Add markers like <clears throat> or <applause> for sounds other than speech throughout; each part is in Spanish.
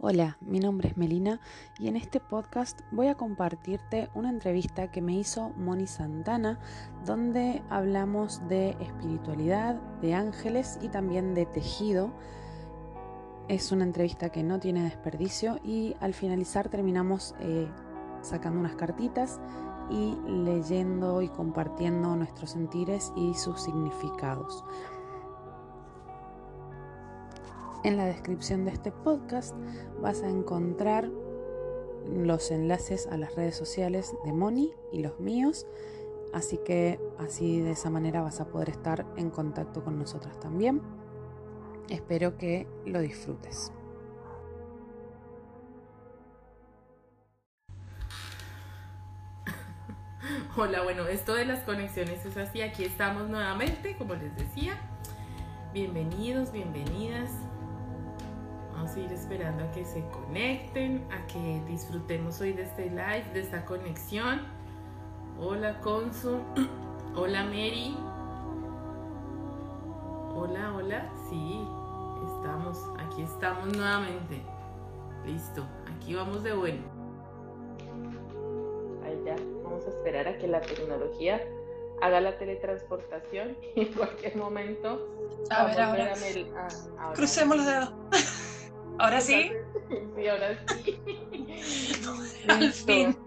Hola, mi nombre es Melina y en este podcast voy a compartirte una entrevista que me hizo Moni Santana donde hablamos de espiritualidad, de ángeles y también de tejido. Es una entrevista que no tiene desperdicio y al finalizar terminamos eh, sacando unas cartitas y leyendo y compartiendo nuestros sentires y sus significados. En la descripción de este podcast vas a encontrar los enlaces a las redes sociales de Moni y los míos, así que así de esa manera vas a poder estar en contacto con nosotras también. Espero que lo disfrutes. <laughs> Hola, bueno, esto de las conexiones es así, aquí estamos nuevamente, como les decía. Bienvenidos, bienvenidas Vamos a ir esperando a que se conecten, a que disfrutemos hoy de este live, de esta conexión. Hola Consu, <clears throat> hola Mary. Hola, hola, sí, estamos, aquí estamos nuevamente. Listo, aquí vamos de bueno. Ahí ya, vamos a esperar a que la tecnología haga la teletransportación y <laughs> en cualquier momento. A ver, ahora. Ah, Crucemos los dedos. ¿Ahora sí? <laughs> Sí, ahora sí. <laughs> Al fin.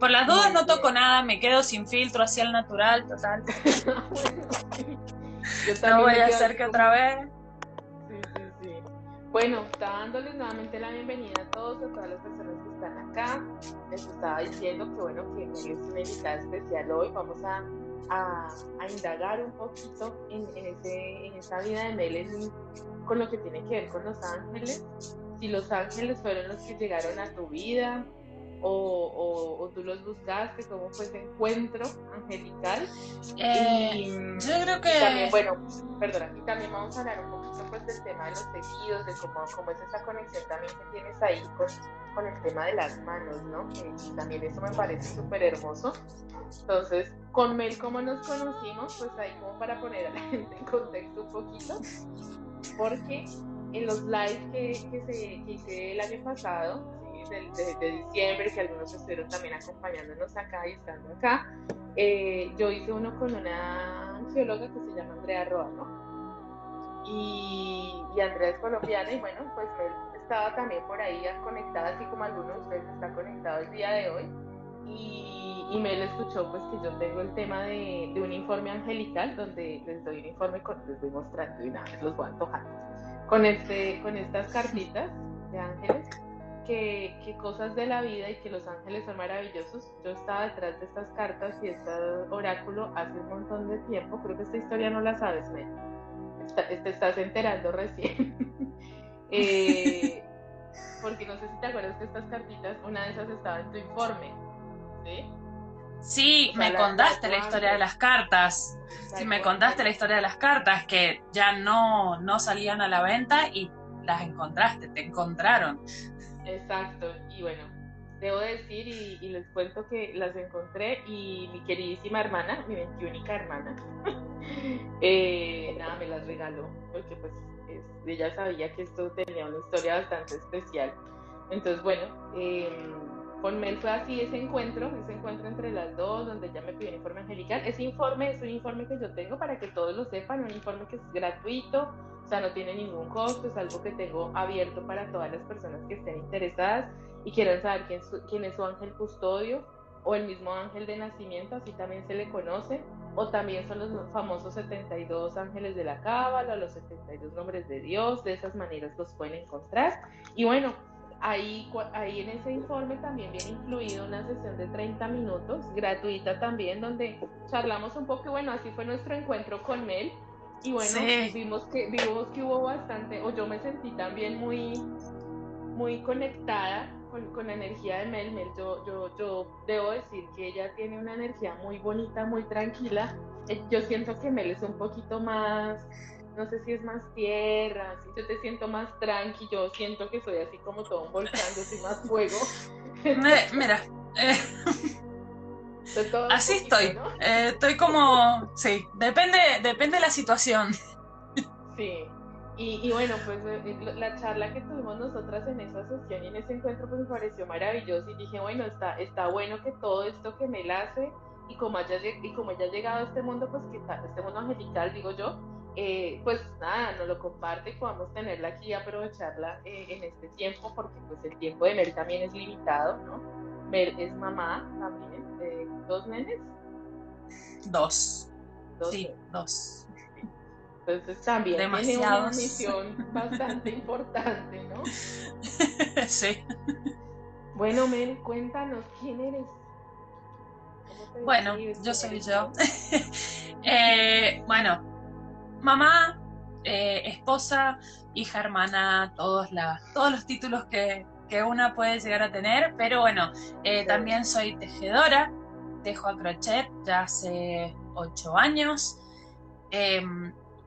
Por las dudas no toco nada, me quedo sin filtro, hacia el natural, total. <laughs> no voy a hacer que otra vez. Sí, sí, sí. Bueno, está dándoles nuevamente la bienvenida a todos, a todas las personas que están acá. Les estaba diciendo que bueno, que es una invitada especial hoy. Vamos a, a, indagar un poquito en, en, ese, en esa vida de Melanie con lo que tiene que ver con los ángeles, si los ángeles fueron los que llegaron a tu vida o, tú los buscaste, cómo fue ese encuentro angelical. Eh, yo creo que... también, bueno, perdona, y también vamos a hablar un poquito pues del tema de los tejidos, de cómo, cómo es esa conexión también que tienes ahí con, con el tema de las manos, ¿no? Que también eso me parece súper hermoso. Entonces, con Mel, ¿cómo nos conocimos? Pues ahí como para poner a la gente en contexto un poquito porque en los lives que, que, se, hice el año pasado, de, diciembre, que algunos estuvieron también acompañándonos acá y estando acá, eh, yo hice uno con una geóloga que se llama Andrea Roa, ¿no? Y, y, Andrea es colombiana y bueno, pues él estaba también por ahí conectada, así como algunos de ustedes están conectados el día de hoy. Y, y Mel escuchó pues que yo tengo el tema de, de, un informe angelical donde les doy un informe, con, les voy mostrando y nada, los voy a antojar, con, este, con estas cartitas de ángeles, que, que, cosas de la vida y que los ángeles son maravillosos. Yo estaba detrás de estas cartas y este oráculo hace un montón de tiempo, creo que esta historia no la sabes, Mel, te estás enterando recién. <laughs> eh, porque no sé si te acuerdas que estas cartitas, una de esas estaba en tu informe, ¿sí? Sí, me contaste la historia de las cartas. Sí, me contaste la historia de las cartas que ya no, no salían a la venta y las encontraste, te encontraron. Exacto, y bueno, debo decir y, les cuento que las encontré y mi queridísima hermana, mi 21 hermana, <laughs> eh, nada, me las regaló porque pues ella sabía que esto tenía una historia bastante especial. Entonces, bueno, eh, Mel fue así ese encuentro, ese encuentro entre las dos, donde ella me pidió un informe angelical. Ese informe es un informe que yo tengo para que todos lo sepan, un informe que es gratuito, o sea, no tiene ningún costo, es algo que tengo abierto para todas las personas que estén interesadas y quieran saber quién, quién es su ángel custodio o el mismo ángel de nacimiento, así también se le conoce, o también son los famosos 72 ángeles de la cábala, los 72 nombres de Dios, de esas maneras los pueden encontrar. Y bueno, Ahí, ahí en ese informe también viene incluido una sesión de 30 minutos, gratuita también, donde charlamos un poco y bueno, así fue nuestro encuentro con Mel. Y bueno, vimos, que, vimos que hubo bastante, o yo me sentí también muy, muy conectada con, con, la energía de Mel. Mel yo, yo, yo debo decir que ella tiene una energía muy bonita, muy tranquila. Eh, yo siento que Mel es un poquito más no sé si es más tierra, si yo te siento más tranqui, yo siento que soy así como todo un volcán, yo soy más fuego. Mira, eh, así estoy, eh, estoy como, sí, depende, depende de la situación. Sí, Y, bueno, pues eh, la charla que tuvimos nosotras en esa sesión y en ese encuentro pues me pareció maravilloso y dije, bueno, está, está bueno que todo esto que me la hace y como, haya, y como ella ha llegado a este mundo, pues que este mundo angelical, digo yo, eh, pues nada, nos lo comparte y podamos tenerla aquí y aprovecharla eh, en este tiempo, porque pues el tiempo de Mel también es limitado, ¿no? Mel es mamá también, de dos nenes. Dos. sí, dos. Entonces también tiene una misión bastante importante, ¿no? <laughs> Sí. Bueno, Mel, cuéntanos quién eres. Bueno, yo soy yo. <laughs> Eh, bueno, mamá, eh, esposa, hija, hermana, todos, todos los títulos que, una puede llegar a tener, pero bueno, eh, también soy tejedora, tejo a crochet ya hace ocho años.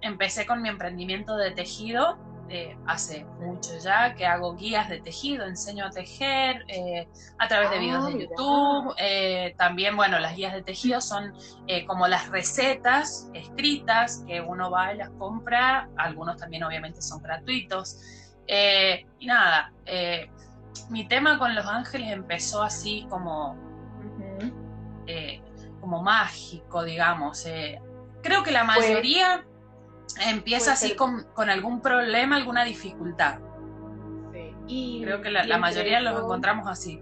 Em, empecé con mi emprendimiento de tejido eh, hace mucho ya, que hago guías de tejido, enseño a tejer eh, a través de videos de YouTube. Eh, también, bueno, las guías de tejido son como las recetas escritas que uno va y las compra. Algunos también obviamente son gratuitos. y nada, mi tema con Los Ángeles empezó así como, como mágico, digamos. creo que la mayoría empieza así con, algún problema, alguna dificultad. Sí. Y, Creo que la, mayoría los encontramos así.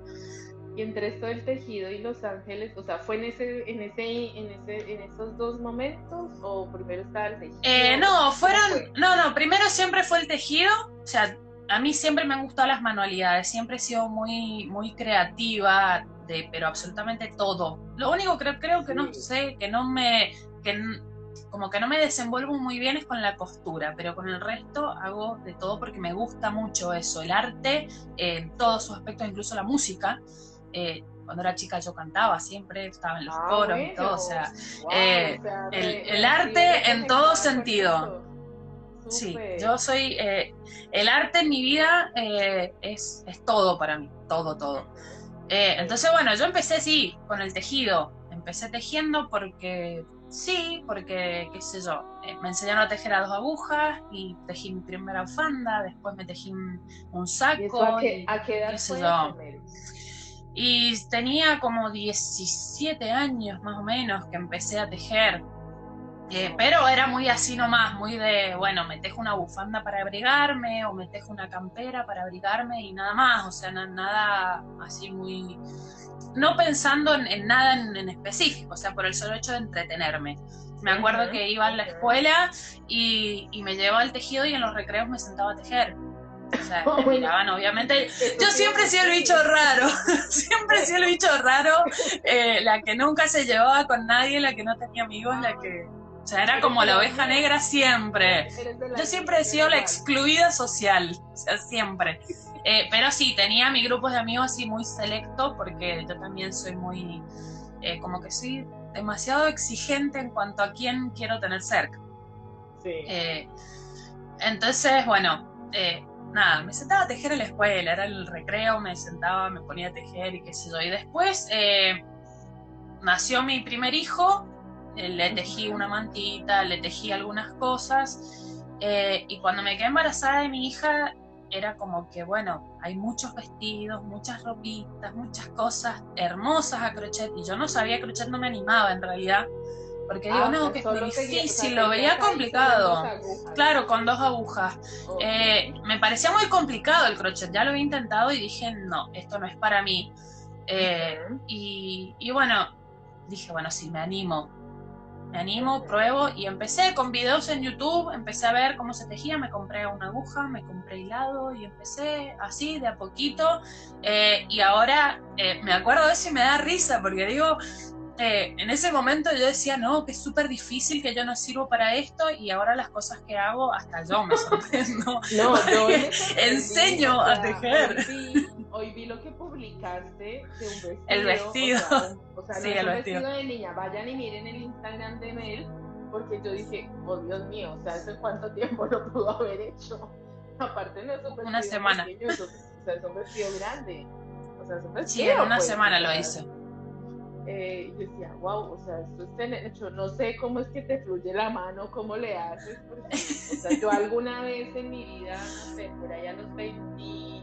Y entre esto del tejido y los ángeles, o sea, ¿fue en ese, en ese, en ese, en esos dos momentos o primero estaba el tejido? Eh, no, fueron, no, no, primero siempre fue el tejido, o sea, a mí siempre me han gustado las manualidades, siempre he sido muy, muy creativa, de, pero absolutamente todo. Lo único que creo que no sé, que no me, que como que no me desenvuelvo muy bien es con la costura, pero con el resto hago de todo porque me gusta mucho eso, el arte en todos sus aspectos, incluso la música. Eh, cuando era chica yo cantaba siempre, estaba en los ah, coros y todo, o sea, eh, el, arte en todo sentido. Sí, yo soy, eh, el arte en mi vida es, es, todo para mí, todo, todo. entonces, bueno, yo empecé sí, con el tejido, empecé tejiendo porque Sí, porque, qué sé yo, eh, me enseñaron a tejer a dos agujas y tejí mi primera fanda, después me tejí un, saco. a, qué, edad fue yo. Y tenía como 17 años más o menos que empecé a tejer. Eh, pero era muy así nomás, muy de, bueno, me tejo una bufanda para abrigarme o me tejo una campera para abrigarme y nada más, o sea, nada así muy, no pensando en, nada en, específico, o sea, por el solo hecho de entretenerme. Me acuerdo que iba a la escuela y, me llevaba el tejido y en los recreos me sentaba a tejer. O sea, <laughs> me miraban, obviamente. Yo siempre he sido el bicho raro, <laughs> siempre he sido el bicho raro, eh, la que nunca se llevaba con nadie, la que no tenía amigos, la que. O sea, era como la oveja negra siempre. Yo siempre he sido la excluida social, o sea, siempre. Eh, pero sí, tenía mi grupo de amigos así muy selecto porque yo también soy muy, eh, como que soy demasiado exigente en cuanto a quién quiero tener cerca. Sí. Eh, entonces, bueno, nada, me sentaba a tejer en la escuela, era el recreo, me sentaba, me ponía a tejer y qué sé yo. Y después nació mi primer hijo, le tejí una mantita, le tejí algunas cosas. y cuando me quedé embarazada de mi hija, era como que, bueno, hay muchos vestidos, muchas ropitas, muchas cosas hermosas a crochet y yo no sabía crochet, no me animaba en realidad. Porque digo, ah, no, que es muy difícil, lo veía complicado. Claro, con dos agujas. Eh, me parecía muy complicado el crochet, ya lo había intentado y dije, no, esto no es para mí. Eh, y, y bueno, dije, bueno, sí, me animo me animo, pruebo y empecé con videos en YouTube, empecé a ver cómo se tejía, me compré una aguja, me compré hilado y empecé así de a poquito eh, y ahora eh, me acuerdo de eso y me da risa porque digo, eh, en ese momento yo decía, no, que es súper difícil, que yo no sirvo para esto y ahora las cosas que hago hasta yo me sorprendo. <laughs> no, yo <laughs> enseño a tejer hoy vi lo que publicaste de un vestido. El vestido. O sea, <laughs> sí, el vestido. de niña. Vayan y miren el Instagram de Mel, porque yo dije, oh Dios mío, o sea, ¿hace cuánto tiempo lo pudo haber hecho? Aparte no es un Una semana. o sea, es un vestido grande. O sea, es un vestido. Sí, en una pues, semana lo hice. Eh, yo decía, wow, o sea, esto es hecho, no sé cómo es que te fluye la mano, cómo le haces, porque, o sea, yo alguna vez en mi vida, no sé, por allá a los 20,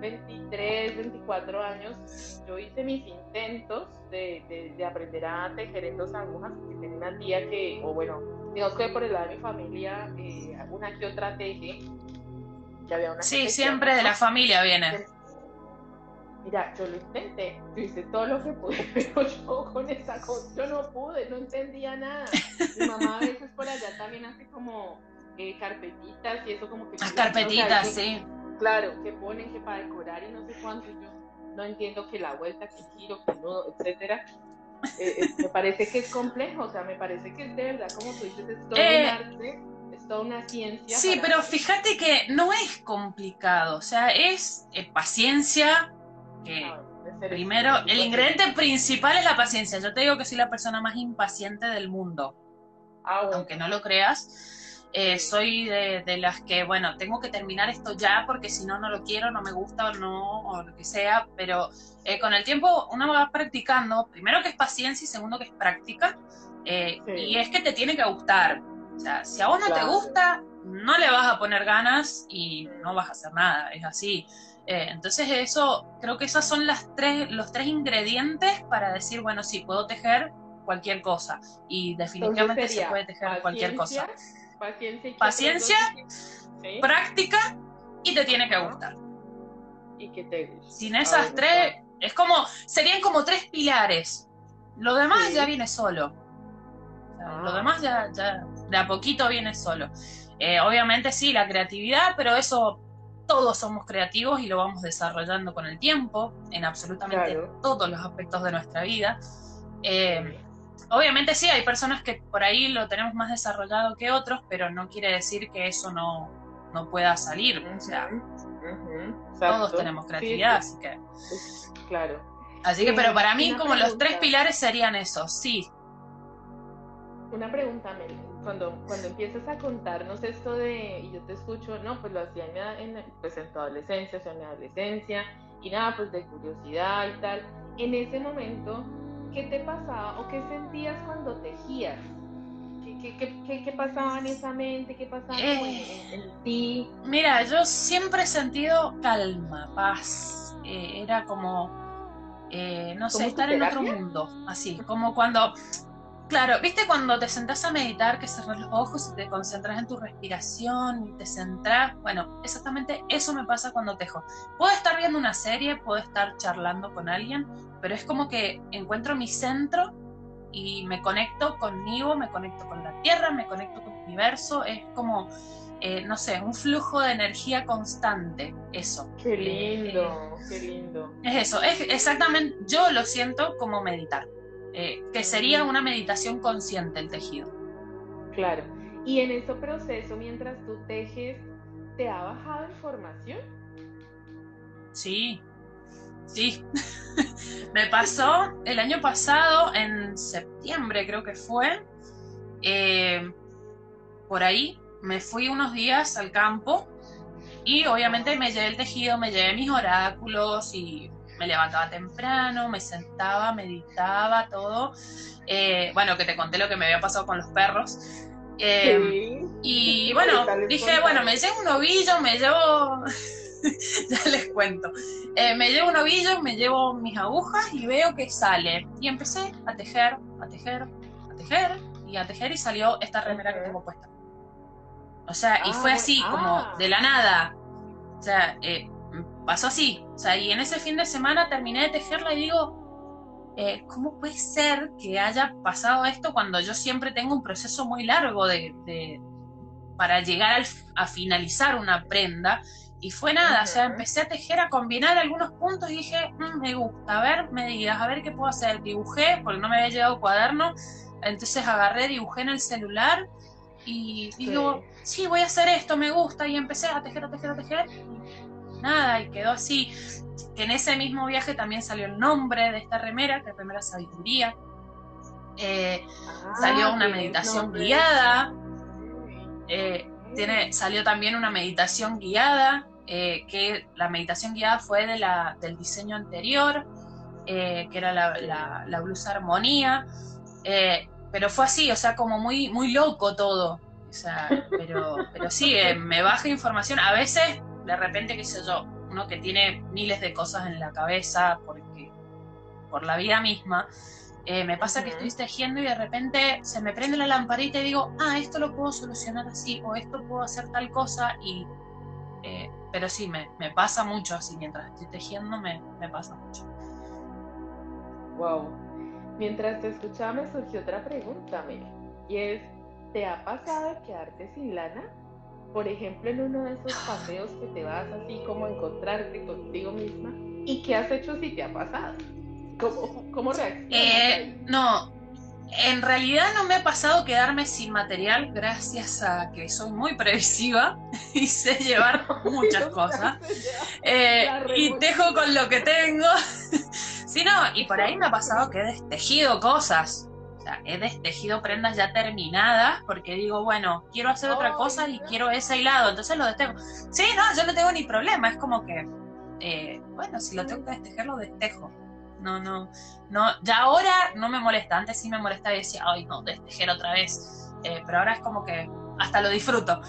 23, 24 años, yo hice mis intentos de, de, aprender a tejer en dos agujas, porque tenía una tía que, o bueno, digamos que por el lado de mi familia, eh, una que otra teje, que había una Sí, siempre de la familia viene Mira, yo lo intenté, yo hice todo lo que pude, <laughs> pero yo con esa cosa, yo no pude, no entendía nada. Mi mamá a veces por allá también hace como eh, carpetitas y eso como que... Las carpetitas, sí. claro, que ponen que para decorar y no sé cuánto, yo no entiendo que la vuelta, que giro, que no, etcétera. Eh, eh, me parece que es complejo, o sea, me parece que es de verdad, como tú dices, es todo un arte, es toda una ciencia. Sí, pero fíjate que no es complicado, o sea, es paciencia, primero, el ingrediente principal es la paciencia. Yo te digo que soy la persona más impaciente del mundo. Ah, Aunque no lo creas. Eh, soy de, las que, bueno, tengo que terminar esto ya porque si no, no lo quiero, no me gusta o no, o lo que sea, pero eh, con el tiempo uno va practicando, primero que es paciencia y segundo que es práctica, eh, y es que te tiene que gustar. O sea, si a vos no te gusta, no le vas a poner ganas y no vas a hacer nada, es así. Eh, entonces eso, creo que esos son las tres, los tres ingredientes para decir, bueno, sí, puedo tejer cualquier cosa. Y definitivamente se puede tejer cualquier cosa. Paciencia, práctica y te tiene que gustar. Y que te Sin esas tres, es como, serían como tres pilares. Lo demás ya viene solo. Lo ah. demás ya, ya de a poquito viene solo. Eh, obviamente sí, la creatividad, pero eso todos somos creativos y lo vamos desarrollando con el tiempo, en absolutamente todos los aspectos de nuestra vida. Eh, obviamente sí, hay personas que por ahí lo tenemos más desarrollado que otros, pero no quiere decir que eso no, no pueda salir. O sea, todos tenemos creatividad, así que... Claro. Así que, pero para mí como los tres pilares serían esos, sí. Una pregunta, Mel cuando, cuando empiezas a contarnos esto de, y yo te escucho, no, pues lo hacía en, pues en tu adolescencia, o sea, en mi adolescencia, y nada, pues de curiosidad y tal. En ese momento, ¿qué te pasaba o qué sentías cuando tejías? ¿Qué, qué, qué, qué pasaba en esa mente? ¿Qué pasaba eh, en, ti? Mira, yo siempre he sentido calma, paz. Eh, era como, eh, no sé, estar en otro mundo, así, como cuando Claro, viste cuando te sentás a meditar, que cerras los ojos y te concentras en tu respiración y te centras. Bueno, exactamente eso me pasa cuando tejo. Puedo estar viendo una serie, puedo estar charlando con alguien, pero es como que encuentro mi centro y me conecto conmigo, me conecto con la tierra, me conecto con el universo. Es como, eh, no sé, un flujo de energía constante. Eso. Qué lindo, qué lindo. Es eso, es exactamente, yo lo siento como meditar. Eh, que sería una meditación consciente el tejido. Claro. Y en ese proceso, mientras tú tejes, ¿te ha bajado información? Sí, sí. <laughs> Me pasó el año pasado, en septiembre creo que fue, eh, por ahí me fui unos días al campo y obviamente me llevé el tejido, me llevé mis oráculos y me levantaba temprano, me sentaba, meditaba, todo. Eh, bueno, que te conté lo que me había pasado con los perros. Eh, y <laughs> bueno, dije, bueno, me llevo un ovillo, me llevo, <laughs> ya les cuento, eh, me llevo un ovillo, me llevo mis agujas y veo que sale. Y empecé a tejer, a tejer, a tejer y a tejer y salió esta remera que tengo puesta. O sea, y fue ah, así, como ah. de la nada. O sea, eh, pasó así. O sea, y en ese fin de semana terminé de tejerla y digo, eh, ¿cómo puede ser que haya pasado esto cuando yo siempre tengo un proceso muy largo de, para llegar a finalizar una prenda? Y fue nada, o sea, empecé a tejer, a combinar algunos puntos y dije, mm, me gusta, a ver, me digas, a ver qué puedo hacer. Dibujé, porque no me había llegado cuaderno, entonces agarré, dibujé en el celular y digo, sí. voy a hacer esto, me gusta, y empecé a tejer, a tejer, a tejer nada, y quedó así. Que en ese mismo viaje también salió el nombre de esta remera, que es remera sabiduría. Eh, ah, salió una meditación guiada. Eh, tiene, salió también una meditación guiada, eh, que la meditación guiada fue de la, del diseño anterior. que era la, blusa armonía, pero fue así, o sea, como muy, muy loco todo. O sea, pero, pero sí, me baja información. A veces, de repente, qué sé yo, uno que tiene miles de cosas en la cabeza porque por la vida misma, eh, me pasa que estoy tejiendo y de repente se me prende la lamparita y digo, ah, esto lo puedo solucionar así, o esto puedo hacer tal cosa, y, eh, pero sí, me, me, pasa mucho así, mientras estoy tejiendo me, me pasa mucho. Wow. Mientras te escuchaba me surgió otra pregunta, y es, ¿te ha pasado quedarte sin lana? Por ejemplo, en uno de esos paseos que te vas así como a encontrarte contigo misma. ¿Y qué has hecho si te ha pasado? ¿Cómo, cómo reaccionas? Eh, no, en realidad no me ha pasado quedarme sin material gracias a que soy muy previsiva <laughs> y sé llevar <laughs> muchas cosas. Eh, y tejo con lo que tengo. <laughs> sí, no, y por ahí me ha pasado que he destejido cosas he destejido prendas ya terminadas porque digo, bueno, quiero hacer otra cosa y quiero ese hilado, entonces lo destejo. Sí, no, yo no tengo ni problema, es como que, eh, bueno, si lo tengo que destejer, lo destejo. No, no, no, ya ahora no me molesta, antes sí me molestaba y decía, ay, no, destejer otra vez, eh, pero ahora es como que hasta lo disfruto.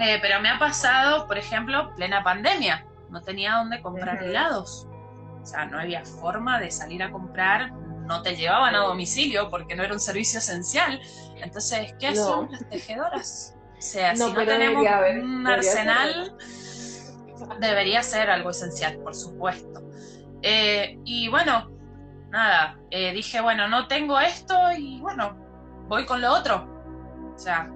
Eh, pero me ha pasado, por ejemplo, plena pandemia, no tenía dónde comprar helados. O sea, no había forma de salir a comprar no te llevaban a domicilio porque no era un servicio esencial. Entonces, ¿qué hacen las tejedoras? O sea, si no tenemos un arsenal, debería ser algo esencial, por supuesto. Eh, y bueno, nada, eh, dije, bueno, no tengo esto y bueno, voy con lo otro. O sea,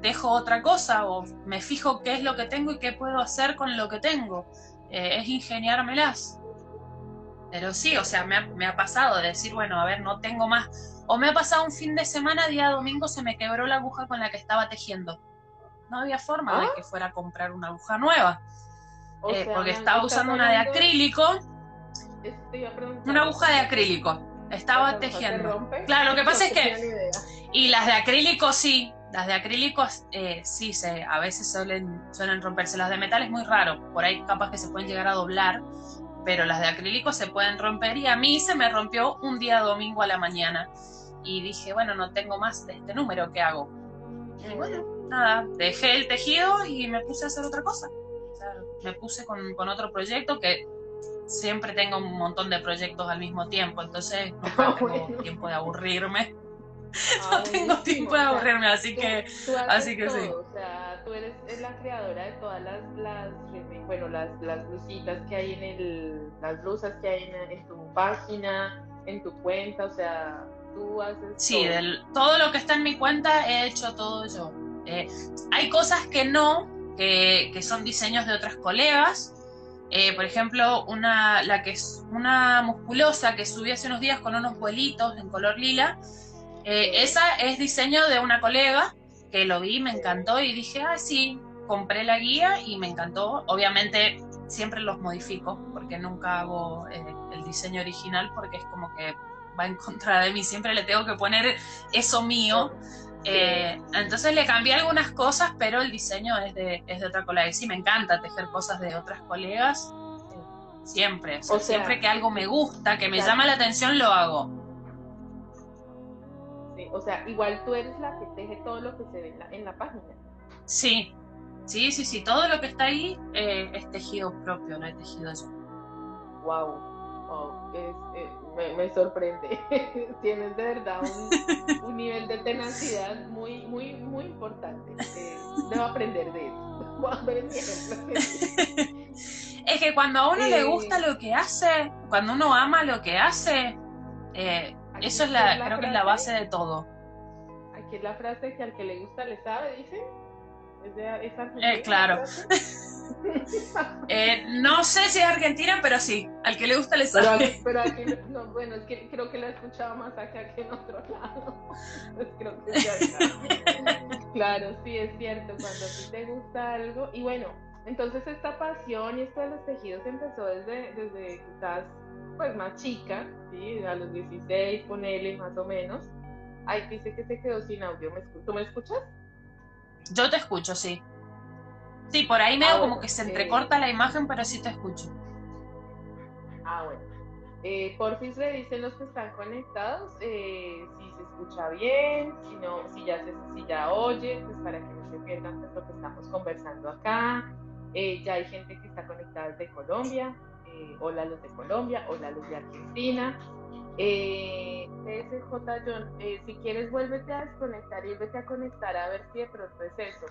dejo otra cosa o me fijo qué es lo que tengo y qué puedo hacer con lo que tengo. Eh, es ingeniármelas. Pero sí, o sea, me ha, me ha, pasado de decir, bueno, a ver, no tengo más. O me ha pasado un fin de semana, día domingo, se me quebró la aguja con la que estaba tejiendo. No había forma de ¿Ah? que fuera a comprar una aguja nueva. Eh, porque estaba usando una de acrílico. Una aguja de acrílico. Estaba tejiendo. Claro, lo que pasa es que. Y las de acrílico sí. Las de acrílico eh, sí, se, a veces suelen, suelen romperse. Las de metal es muy raro. Por ahí capaz que se pueden llegar a doblar pero las de acrílico se pueden romper y a mí se me rompió un día domingo a la mañana. Y dije, bueno, no tengo más de este número, ¿qué hago? Y bueno, nada, dejé el tejido y me puse a hacer otra cosa. O sea, me puse con, con, otro proyecto que siempre tengo un montón de proyectos al mismo tiempo, entonces no tengo tiempo de aburrirme. <laughs> no ah, tengo tiempo de aburrirme, así que, así que sí. O sea, tú eres, la creadora de todas las, las bueno, las, las blusitas que hay en el, las blusas que hay en, tu página, en tu cuenta, o sea, tú haces. Sí, todo. lo que está en mi cuenta he hecho todo yo. Eh, hay cosas que no, que, que, son diseños de otras colegas. Eh, por ejemplo, una, la que es una musculosa que subí hace unos días con unos vuelitos en color lila. Eh, esa es diseño de una colega que lo vi, me encantó y dije, ah, sí, compré la guía y me encantó. Obviamente siempre los modifico porque nunca hago eh, el diseño original porque es como que va en contra de mí. Siempre le tengo que poner eso mío. Eh, entonces le cambié algunas cosas, pero el diseño es de, es de otra colega. Y sí, me encanta tejer cosas de otras colegas. siempre. O siempre que algo me gusta, que me llama la atención, lo hago. O sea, igual tú eres la que teje todo lo que se ve en la, en la página. Sí, Sí, sí, sí, todo lo que está ahí eh, es tejido propio, no es tejido yo. Wow, eh, me, sorprende. <laughs> Tienes de verdad <laughs> un, nivel de tenacidad muy, muy, muy importante. Eh, debo aprender de eso. <laughs> es que cuando a uno le gusta lo que hace, cuando uno ama lo que hace, eso es la, creo que es la base de todo. Aquí es la frase que al que le gusta le sabe, dice. Eh, claro. <laughs> Eh, no sé si es argentina, pero sí, al que le gusta le sabe. Pero, aquí, no, bueno, es que creo que lo he escuchado más acá que en otro <laughs> lado. Pues creo que claro, sí, es cierto, cuando a ti te gusta algo. Y bueno, entonces esta pasión y esto de los tejidos empezó desde, desde quizás pues más chica, ¿sí? a los 16, ponele más o menos. Ay, dice que se quedó sin audio. ¿Tú me escuchas? Yo te escucho, sí. Sí, por ahí veo ah, como que se entrecorta la imagen, pero sí te escucho. Ah, bueno. Eh, porfis dicen los que están conectados eh, si se escucha bien, si no, si ya se, si ya oye, pues para que no se pierdan pues, lo que estamos conversando acá. Eh, ya hay gente que está conectada desde Colombia. Eh, hola los de Colombia, hola los de Argentina. Eh, John, eh, si quieres vuélvete a desconectar y vete a conectar a ver si de pronto es eso.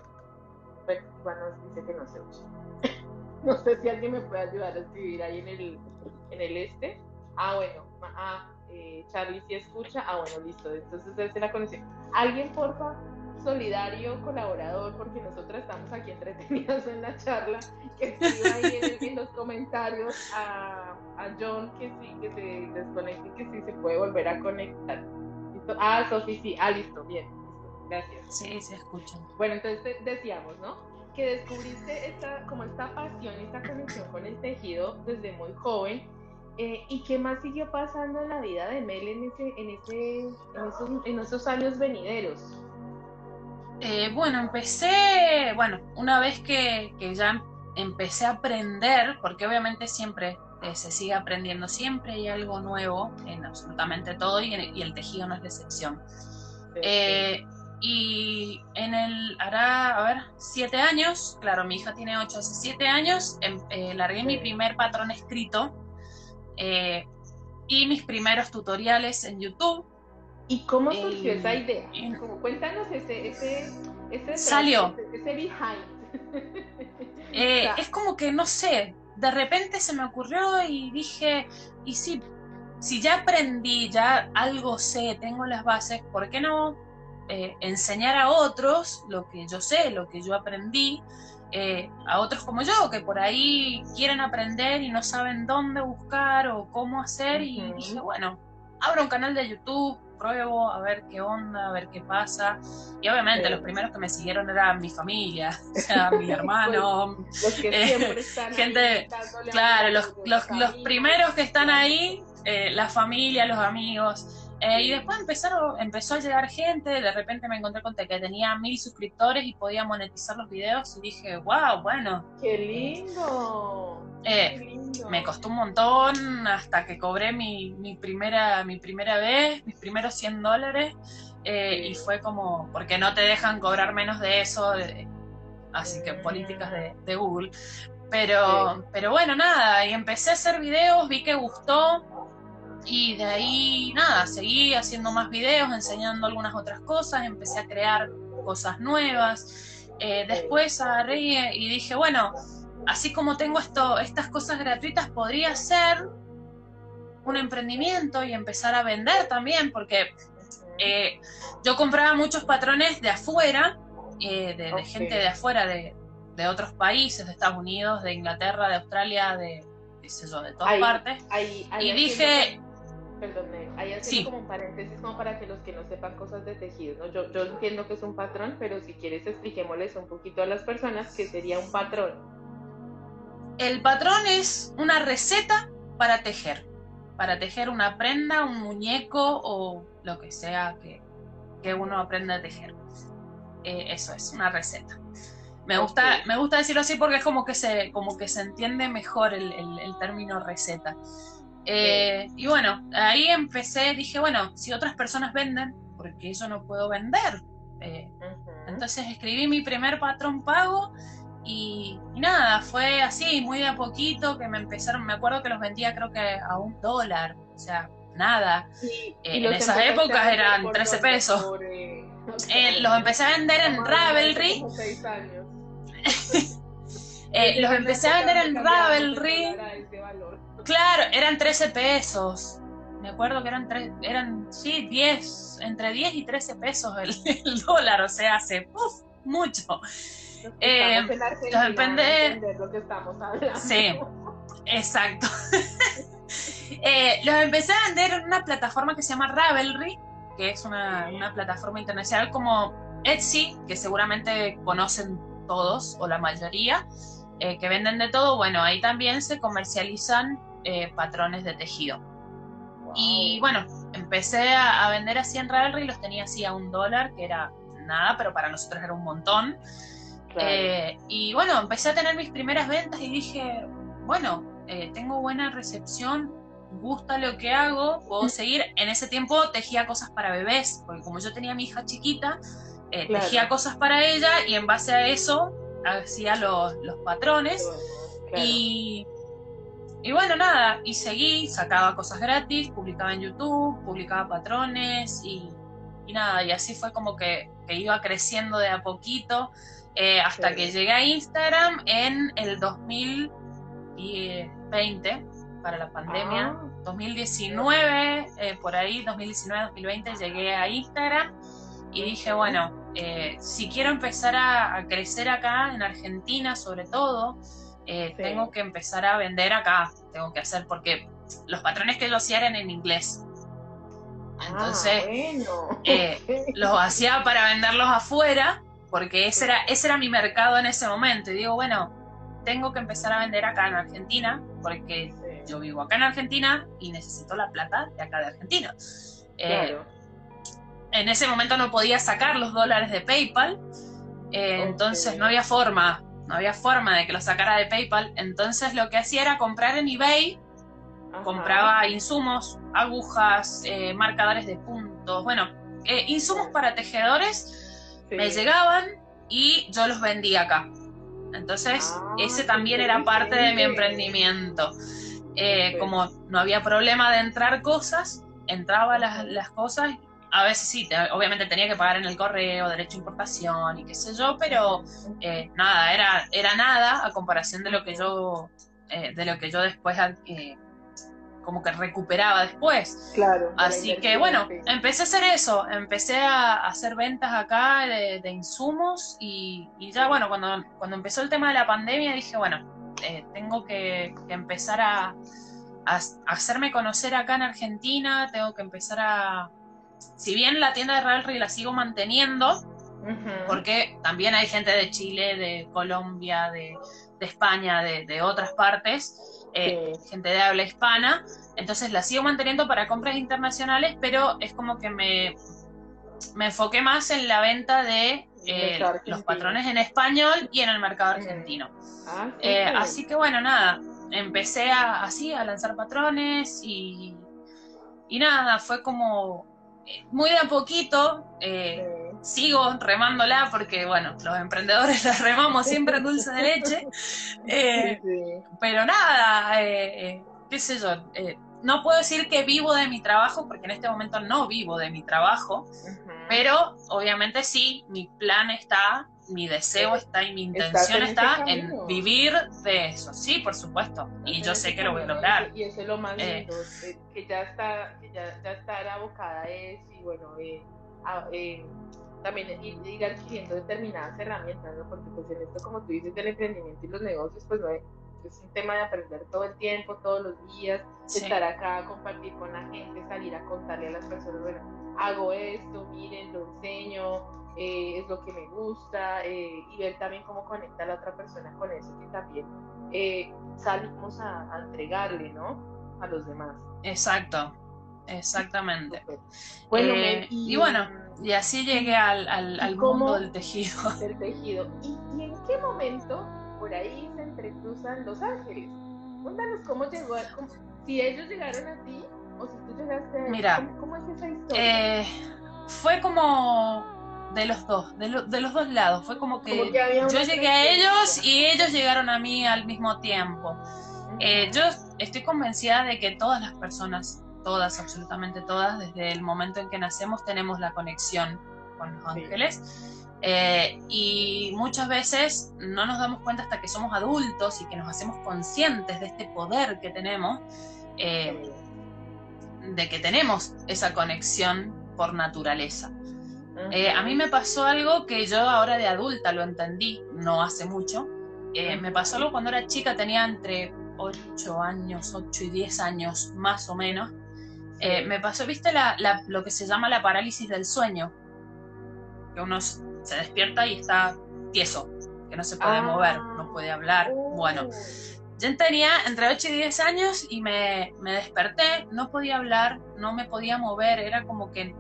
Nos dice que no se oye. <laughs> no sé si alguien me puede ayudar a escribir ahí en el, en el este. Ah, bueno. Ah, eh, Charlie sí escucha. Ah, bueno, listo. Entonces esa es la conexión. ¿Alguien, porfa? Solidario, colaborador, porque nosotros estamos aquí entretenidos en la charla, que escriba ahí en, en los comentarios a, a, John que sí, que se desconecte, que sí se puede volver a conectar. ¿Listo? Ah, Sofi, sí, ah, listo, bien, listo, gracias. Sí, se escucha. Bueno, entonces decíamos, ¿no? Que descubriste esta, como esta pasión, esta conexión con el tejido desde muy joven. Eh, ¿Y qué más siguió pasando en la vida de Mel en, ese, en, ese, en, esos, en esos años venideros? Eh, bueno, empecé, bueno, una vez que, que, ya empecé a aprender, porque obviamente siempre eh, se sigue aprendiendo, siempre hay algo nuevo en absolutamente todo y, en, y el tejido no es la excepción. Eh, y en el, hará, a ver, siete años, claro, mi hija tiene ocho, hace siete años, em, largué mi primer patrón escrito y mis primeros tutoriales en YouTube ¿Y cómo surgió eh, esa idea? Como, cuéntanos ese, ese, ese salió. Ese, ese behind. <laughs> Eh, es como que, no sé, de repente se me ocurrió y dije, y si, si ya aprendí, ya algo sé, tengo las bases, ¿por qué no eh, enseñar a otros lo que yo sé, lo que yo aprendí? Eh, a otros como yo, que por ahí quieren aprender y no saben dónde buscar o cómo hacer, uh -huh. y dije, bueno, abro un canal de YouTube, pruebo, a ver qué onda, a ver qué pasa. Y obviamente sí. los primeros que me siguieron eran mi familia, <laughs> o sea, los que eh, gente, claro, los, los, los, primeros que están ahí, eh, la familia, los amigos. Eh, y después empezaron, empezó a llegar gente, de repente me encontré con que tenía mil suscriptores y podía monetizar los videos y dije, wow, bueno. ¡Qué lindo! Eh, Qué lindo. Me costó un montón hasta que cobré mi, mi, primera, mi primera vez, mis primeros 100 dólares. Eh, y fue como, porque no te dejan cobrar menos de eso, así que políticas de, de Google. Pero, sí. pero bueno, nada, y empecé a hacer videos, vi que gustó, y de ahí, nada, seguí haciendo más videos, enseñando algunas otras cosas, empecé a crear cosas nuevas. Eh, después agarré y dije, bueno, así como tengo esto, estas cosas gratuitas, podría ser un emprendimiento y empezar a vender también, porque eh, yo compraba muchos patrones de afuera, eh, de, gente de afuera, de, de, otros países, de Estados Unidos, de Inglaterra, de Australia, de, qué sé yo, de todas ahí, partes. Ahí, ahí y dije perdón, ahí haciendo sí. como un paréntesis como para que los que no sepan cosas de tejido, ¿no? Yo, yo entiendo que es un patrón, pero si quieres expliquémosles un poquito a las personas qué sería un patrón. El patrón es una receta para tejer, para tejer una prenda, un muñeco o lo que sea que, que uno aprenda a tejer. Eh, eso es, una receta. Me gusta, okay. me gusta decirlo así porque es como que se, como que se entiende mejor el, el, el término receta. Eh, y bueno, ahí empecé, dije, bueno, si otras personas venden, porque yo no puedo vender? Eh, uh -huh. Entonces escribí mi primer patrón pago y, y, nada, fue así, muy de a poquito que me empezaron, me acuerdo que los vendía creo que a un dólar, o sea, nada. Sí, eh, en esas épocas eran 13 pesos. Por, los empecé a vender en Ravelry. <laughs> los empecé a vender en Ravelry. Claro, eran 13 pesos. Me acuerdo que eran, tres, eran sí, 10, entre 10 y 13 pesos el, <laughs> el dólar, o sea, hace uf, mucho. Eh, depende... lo que estamos hablando. Sí, exacto. <laughs> eh, los empecé a vender en una plataforma que se llama Ravelry, que es una, una plataforma internacional como Etsy, que seguramente conocen todos o la mayoría, eh, que venden de todo. Bueno, ahí también se comercializan eh, patrones de tejido. Wow. Y bueno, empecé a, a, vender así en Ravelry, los tenía así a un dólar, que era nada, pero para nosotros era un montón. Claro. Eh, y bueno, empecé a tener mis primeras ventas y dije, bueno, eh, tengo buena recepción, gusta lo que hago, puedo seguir. En ese tiempo tejía cosas para bebés, porque como yo tenía a mi hija chiquita, eh, tejía cosas para ella y en base a eso hacía los, los patrones. Y, y bueno, nada, y seguí, sacaba cosas gratis, publicaba en YouTube, publicaba patrones y, y nada, y así fue como que, que iba creciendo de a poquito. Eh, hasta que llegué a Instagram en el 2020 para la pandemia. 2019, ah. eh, por ahí, 2019-2020 llegué a Instagram y dije, bueno, eh, si quiero empezar a, crecer acá en Argentina sobre todo, tengo que empezar a vender acá, tengo que hacer, porque los patrones que yo hacía eran en inglés. Ah, Entonces, los hacía para venderlos afuera porque ese era, ese era mi mercado en ese momento. Y digo, bueno, tengo que empezar a vender acá en Argentina, porque yo vivo acá en Argentina y necesito la plata de acá de Argentina. Eh, en ese momento no podía sacar los dólares de PayPal, eh, entonces no había forma, no había forma de que lo sacara de PayPal. Entonces lo que hacía era comprar en eBay, compraba insumos, agujas, eh, marcadores de puntos, bueno, insumos para tejedores me llegaban y yo los vendía acá. Entonces, ah, ese también era parte de mi emprendimiento. Eh, como no había problema de entrar cosas, entraba las, las cosas. A veces sí, obviamente tenía que pagar en el correo, derecho a importación y qué sé yo, pero eh, nada, era, era nada a comparación de lo que yo, eh, de lo que yo después como que recuperaba después. Claro. Así que bueno, empecé a hacer eso, empecé a hacer ventas acá de, insumos y, ya bueno, cuando, cuando empezó el tema de la pandemia dije, bueno, eh, tengo que, empezar a, hacerme conocer acá en Argentina, tengo que empezar a... Si bien la tienda de Ravelry la sigo manteniendo, porque también hay gente de Chile, de Colombia, de, España, de, de otras partes, eh, gente de habla hispana, entonces la sigo manteniendo para compras internacionales, pero es como que me, me enfoqué más en la venta de eh, los patrones en español y en el mercado argentino. Ah, eh, así que bueno, nada, empecé a, así a lanzar patrones y, y nada, fue como muy de a poquito sigo remándola porque, bueno, los emprendedores <laughs> la remamos siempre dulce de leche. <laughs> Eh, pero nada, eh, eh, qué sé yo, no puedo decir que vivo de mi trabajo porque en este momento no vivo de mi trabajo, pero obviamente sí, mi plan está, mi deseo está y mi intención está en vivir de eso. Sí, por supuesto, y yo sé que lo voy a lograr. Y eso es lo más lindo, que ya está, que ya, ya está abocada es, y bueno, también ir, adquiriendo determinadas herramientas, ¿no? Porque pues en esto, como tú dices, del emprendimiento y los negocios, pues no es un tema de aprender todo el tiempo, todos los días, estar acá, compartir con la gente, salir a contarle a las personas, bueno, hago esto, miren, lo enseño, eh, es lo que me gusta, eh, y ver también cómo conecta a la otra persona con eso que también eh, salimos a, a entregarle, ¿no? A los demás. Exacto, exactamente. Bueno, y, bueno, y así llegué al, al, mundo del tejido. <laughs> Del tejido. ¿Y, en qué momento por ahí se entrecruzan los ángeles? Cuéntanos cómo llegó, si ellos llegaron a ti o si tú llegaste a Mira, ¿cómo, es esa historia? Eh, fue como de los dos, de, de, los dos lados. Fue como que, yo llegué a ellos y ellos llegaron a mí al mismo tiempo. Eh, yo estoy convencida de que todas las personas todas, absolutamente todas, desde el momento en que nacemos tenemos la conexión con los ángeles. Eh, y muchas veces no nos damos cuenta hasta que somos adultos y que nos hacemos conscientes de este poder que tenemos, eh, de que tenemos esa conexión por naturaleza. Eh, a mí me pasó algo que yo ahora de adulta lo entendí, no hace mucho. me pasó algo cuando era chica, tenía entre 8 años, 8 y 10 años más o menos. Eh, me pasó, ¿viste la, lo que se llama la parálisis del sueño? Que uno se despierta y está tieso, que no se puede ah. mover, no puede hablar. Bueno, yo tenía entre 8 y 10 años y me, me, desperté, no podía hablar, no me podía mover, era como que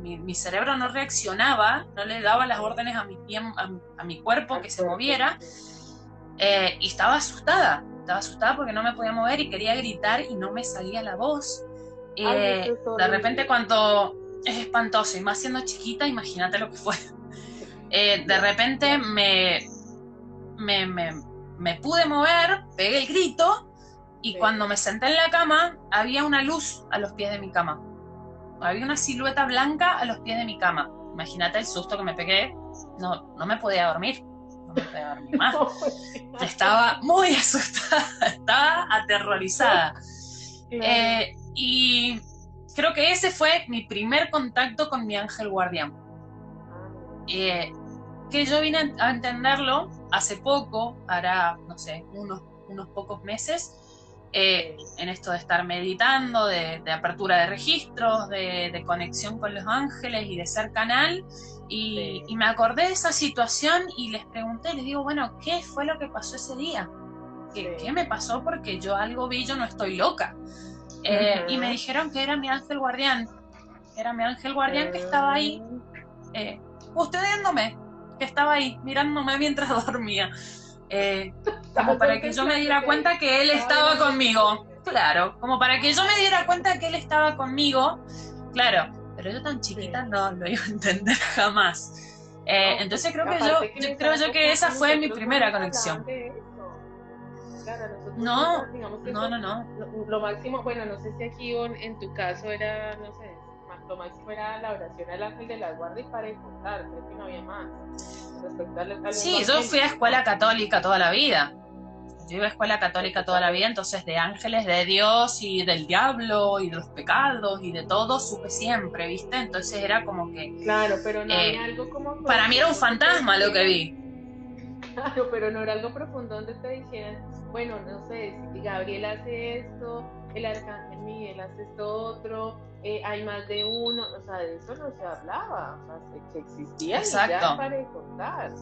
mi, cerebro no reaccionaba, no le daba las órdenes a mi, a, mi cuerpo que se moviera eh, y estaba asustada estaba asustada porque no me podía mover y quería gritar y no me salía la voz. Eh, de repente cuando es espantoso y más siendo chiquita, imagínate lo que fue. <laughs> Eh, de repente me, me, me, pude mover, pegué el grito y cuando me senté en la cama había una luz a los pies de mi cama. Había una silueta blanca a los pies de mi cama. Imagínate el susto que me pegué. No, no me podía dormir. No me podía dormir más. <laughs> Estaba muy <laughs> asustada, estaba aterrorizada. Eh, y creo que ese fue mi primer contacto con mi ángel guardián. Eh, que yo vine a entenderlo hace poco, hará, no sé, unos, unos pocos meses, eh, en esto de estar meditando, de, apertura de registros, de, conexión con los ángeles y de ser canal. Y, me acordé de esa situación y les pregunté, les digo, bueno, ¿qué fue lo que pasó ese día? ¿Qué, ¿qué me pasó? Porque yo algo vi, yo no estoy loca. Eh, y me dijeron que era mi ángel guardián. Era mi ángel guardián que estaba ahí, eh, custodiándome, que estaba ahí, mirándome mientras <laughs> dormía. Eh, <laughs> como para que yo me diera cuenta que él estaba conmigo. Claro, como para que yo me diera cuenta que él estaba conmigo. Claro, pero yo tan chiquita no lo iba a entender <laughs> jamás. Eh, entonces creo que yo, creo yo que esa fue mi primera conexión. no, no, no, no. Lo, máximo, bueno, no sé si aquí en tu caso era, no sé, lo máximo era la oración al ángel de la guardia y para contar, creo que no había más. Sí, yo fui a escuela católica toda la vida. Yo iba a escuela católica toda la vida, entonces de ángeles, de Dios y del diablo y de los pecados y de todo supe siempre, ¿viste? Entonces era como que... Claro, pero no eh, algo como... Para mí era un fantasma lo que vi. <laughs> Claro, pero no era algo profundo donde te dijeran, bueno, no sé, si Gabriel hace esto, el arcángel Miguel hace esto otro, eh, hay más de uno, o sea, de eso no se hablaba, o sea, que existía Exacto. para contar.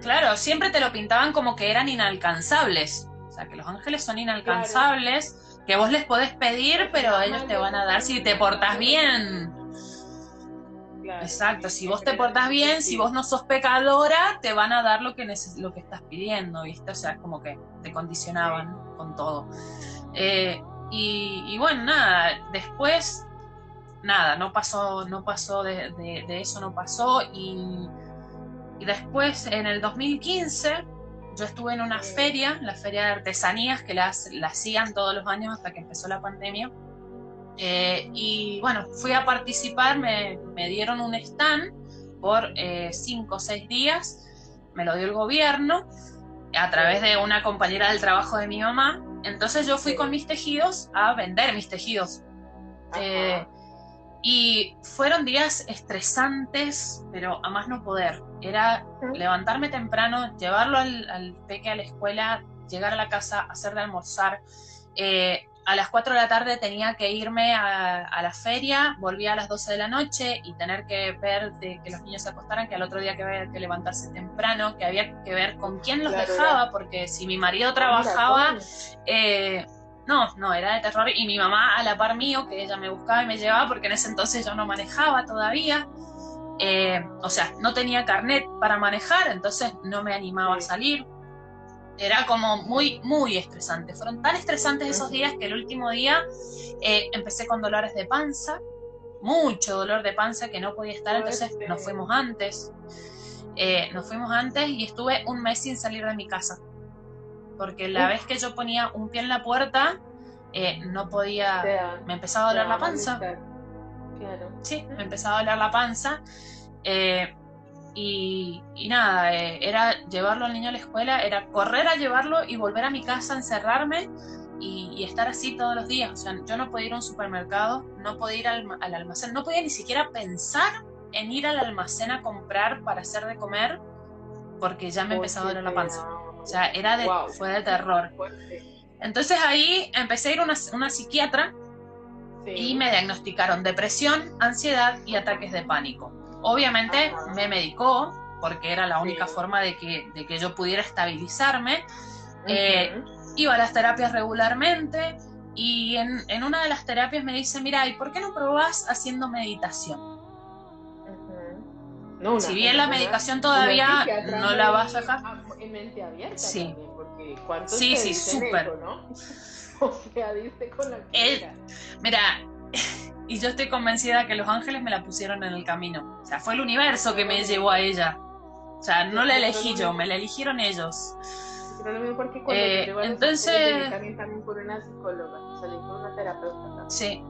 Claro, siempre te lo pintaban como que eran inalcanzables, o sea, que los ángeles son inalcanzables, que vos les podés pedir, pero ellos te van a dar si te portas bien. Exacto, si vos te portas bien, si vos no sos pecadora, te van a dar lo que, lo que estás pidiendo, ¿viste? O sea, como que te condicionaban con todo. Eh, y, bueno, nada, después nada, no pasó, no pasó de, eso, no pasó. Y, después, en el 2015, yo estuve en una feria, la feria de artesanías, que la, hacían todos los años hasta que empezó la pandemia. Eh, y bueno, fui a participar, me, dieron un stand por eh, cinco o seis días, me lo dio el gobierno a través de una compañera del trabajo de mi mamá. Entonces yo fui con mis tejidos a vender mis tejidos. Y fueron días estresantes, pero a más no poder. Era levantarme temprano, llevarlo al, peque a la escuela, llegar a la casa, hacer de almorzar. Eh, a las 4 de la tarde tenía que irme a, la feria, volvía a las 12 de la noche y tener que ver de que los niños se acostaran, que al otro día que había que levantarse temprano, que había que ver con quién los dejaba, porque si mi marido trabajaba, eh, no, no, era de terror. Y mi mamá a la par mío, que ella me buscaba y me llevaba, porque en ese entonces yo no manejaba todavía. Eh, o sea, no tenía carnet para manejar, entonces no me animaba a salir. Era como muy, muy estresante. Fueron tan estresantes esos días que el último día eh, empecé con dolores de panza, mucho dolor de panza que no podía estar, entonces nos fuimos antes. Eh, nos fuimos antes y estuve un mes sin salir de mi casa porque la vez que yo ponía un pie en la puerta, eh, no podía, me empezaba a doler la panza. Claro. Sí, me empezaba a doler la panza. Eh, y, nada, eh, era llevarlo al niño a la escuela, era correr a llevarlo y volver a mi casa, encerrarme y, estar así todos los días. O sea, yo no podía ir a un supermercado, no podía ir al, al almacén, no podía ni siquiera pensar en ir al almacén a comprar para hacer de comer porque ya me empezaba a doler la panza. O sea, era de, fue de terror. Entonces ahí empecé a ir a una, psiquiatra y me diagnosticaron depresión, ansiedad y ataques de pánico. Obviamente me medicó porque era la única forma de que, de que yo pudiera estabilizarme. Eh, iba a las terapias regularmente y en, en, una de las terapias me dice, mira, ¿y por qué no probás haciendo meditación? si bien la medicación todavía no la vas a dejar. En mente abierta. Sí. porque ¿cuántos Sí, sí, súper. ¿no? <laughs> O sea, diste con la Él- primera. Mira, <laughs> y yo estoy convencida que los ángeles me la pusieron en el camino. O sea, fue el universo que me llevó a ella. O sea, no la elegí yo, me la eligieron ellos. Porque cuando Eh, entonces- ángeles, llegué también, también por una psicóloga, salí por una terapeuta. también. Sí.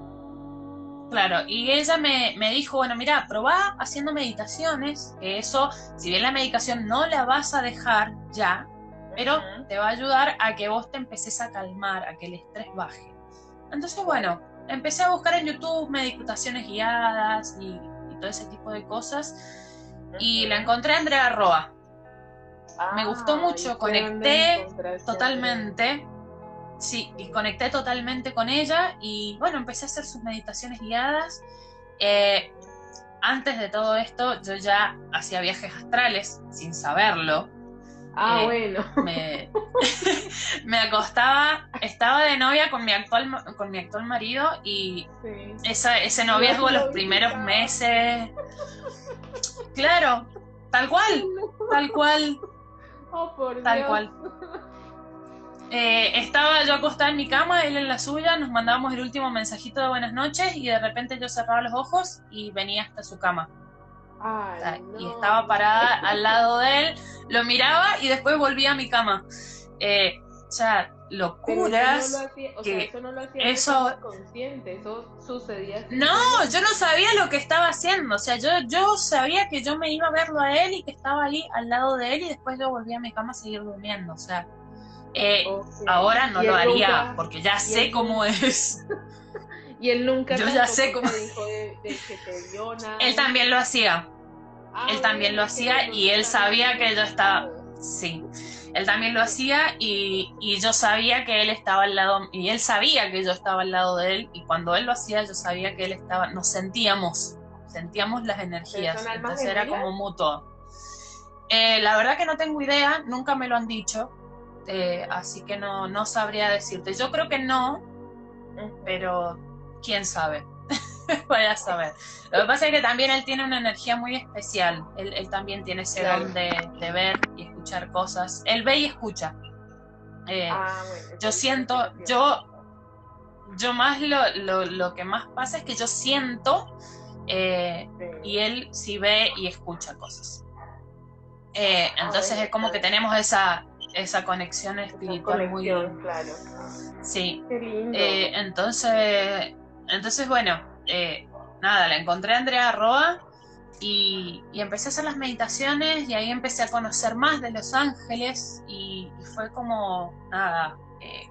Claro, y ella me, me dijo, bueno, mira, probá haciendo meditaciones, que eso, si bien la medicación no la vas a dejar ya, pero te va a ayudar a que vos te empeces a calmar, a que el estrés baje. Entonces, bueno, empecé a buscar en YouTube meditaciones guiadas y, y todo ese tipo de cosas, y la encontré a Andrea Roa. me gustó Ay, mucho, ¿fue donde conecté Totalmente. Sí, y conecté totalmente con ella y bueno, empecé a hacer sus meditaciones guiadas. Eh, antes de todo esto, yo ya hacía viajes astrales sin saberlo. Ah, eh, bueno. Me, <laughs> me acostaba, estaba de novia con mi actual, con mi actual marido y Sí. esa, ese noviazgo los primeros meses. Claro, tal cual, <laughs> tal cual. Oh, por Tal Dios. cual. Eh, estaba yo acostada en mi cama, él en la suya, nos mandábamos el último mensajito de buenas noches y de repente yo cerraba los ojos y venía hasta su cama. Ay, O sea, Y estaba parada al lado de él, lo miraba y después volvía a mi cama. Eh, o sea, locuras. eso no lo hacía, o que sea, eso no lo hacía eso- consciente, eso sucedía. No, yo no sabía lo que estaba haciendo. O sea, yo, yo sabía que yo me iba a verlo a él y que estaba ahí al lado de él y después yo volvía a mi cama a seguir durmiendo. O sea, eh, ahora no lo haría nunca- porque ya sé él cómo es. <laughs> Y él nunca Yo ya sé cómo- dijo de, de que te nada. Él también lo hacía. Ah, él también lo hacía y él sabía que yo estaba-. Sí. Él también lo hacía y, y yo sabía que él estaba al lado, y él sabía que yo estaba al lado de él, y cuando él lo hacía, yo sabía que él estaba, nos sentíamos, sentíamos las energías, entonces era como mutuo. Eh, la verdad que no tengo idea, nunca me lo han dicho, eh, así que no, no sabría decirte. Yo creo que no, pero quién sabe. <laughs> Vaya a saber. Lo que pasa es que también él tiene una energía muy especial. Él, él también tiene ese Claro. don de, de ver y escuchar cosas. Él ve y escucha. Eh, Ah, bueno, yo siento, yo, yo más lo, lo, lo que más pasa es que yo siento eh, sí. y él sí ve y escucha cosas. Eh, Ah, entonces bueno, es como que tenemos esa, esa conexión Esa espiritual muy... claro. Sí, Qué lindo. eh, entonces, entonces bueno, eh, nada, la encontré a Andrea Roa y, y empecé a hacer las meditaciones y ahí empecé a conocer más de Los Ángeles y, y fue como, nada, eh,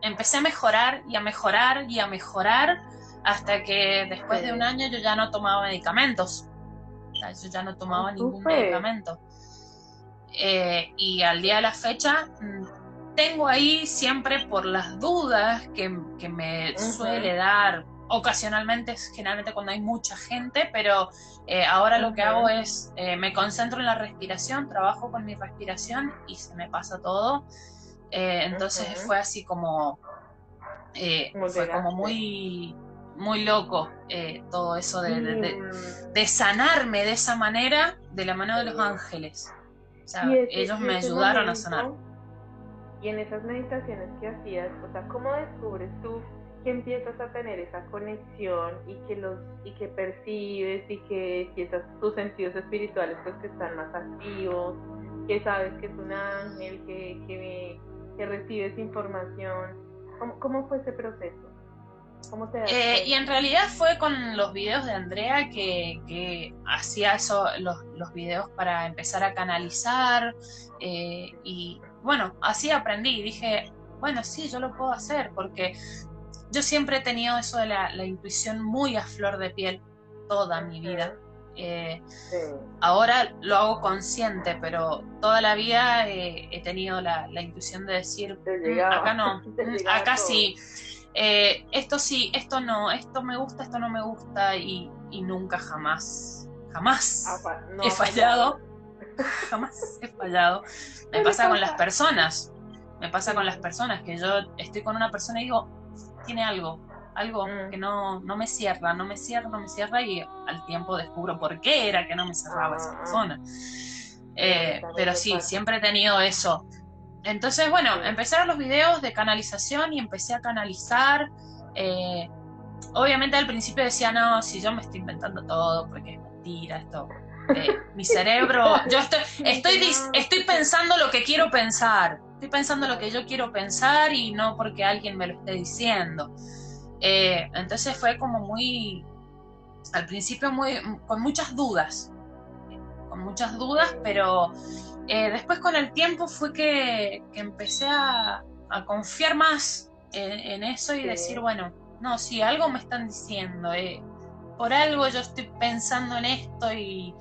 empecé a mejorar y a mejorar y a mejorar hasta que después de un año yo ya no tomaba medicamentos. O sea, yo ya no tomaba Ah, ningún medicamento. Eh, y al día de la fecha mm, tengo ahí siempre por las dudas que, que me suele dar ocasionalmente, es generalmente cuando hay mucha gente, pero eh, ahora lo que hago es eh, me concentro en la respiración, trabajo con mi respiración y se me pasa todo. Entonces fue así como, fue como muy, muy loco todo eso de, de- de- Mm, de sanarme de esa manera de la mano de los ángeles. O sea, y ese- ellos me ayudaron a sanar. Y en esas meditaciones que hacías, o sea, ¿cómo descubres tú que empiezas a tener esa conexión y que los y que percibes y que sientas tus sentidos espirituales pues que están más activos, que sabes que es un ángel, que, que, que recibes información? ¿Cómo, cómo fue ese proceso? ¿Cómo te das Eh, y en realidad fue con los videos de Andrea que, que hacía eso, los, los videos para empezar a canalizar. eh, y bueno, así aprendí dije, bueno, sí, yo lo puedo hacer porque yo siempre he tenido eso de la, la intuición muy a flor de piel toda mi vida. Eh, Sí. ahora lo hago consciente, pero toda la vida eh, he tenido la, la intuición de decir, "Mm, acá no, <laughs> mm, acá todo". sí, Eh, esto sí, esto no, esto me gusta, esto no me gusta y, y nunca jamás, jamás Ah, no he fallado, jamás he fallado. <laughs> Me pasa con las personas, me pasa con las personas que yo estoy con una persona y digo, tiene algo, algo Mm. que no, no me cierra, no me cierra, no me cierra y al tiempo descubro por qué era que no me cerraba esa Ah. persona. Eh, pero sí, siempre he tenido eso. Entonces, bueno, empezaron los videos de canalización y empecé a canalizar. Eh, obviamente al principio decía, no, si yo me estoy inventando todo, porque es mentira esto. Eh, mi cerebro, yo estoy, <laughs> estoy, estoy pensando lo que quiero pensar, estoy pensando lo que yo quiero pensar y no porque alguien me lo esté diciendo. Eh, entonces fue como muy, al principio muy, con muchas dudas, con muchas dudas, pero eh, después con el tiempo fue que, empecé a, confiar más en, eso y decir, bueno, no, si algo me están diciendo, eh, por algo yo estoy pensando en esto y,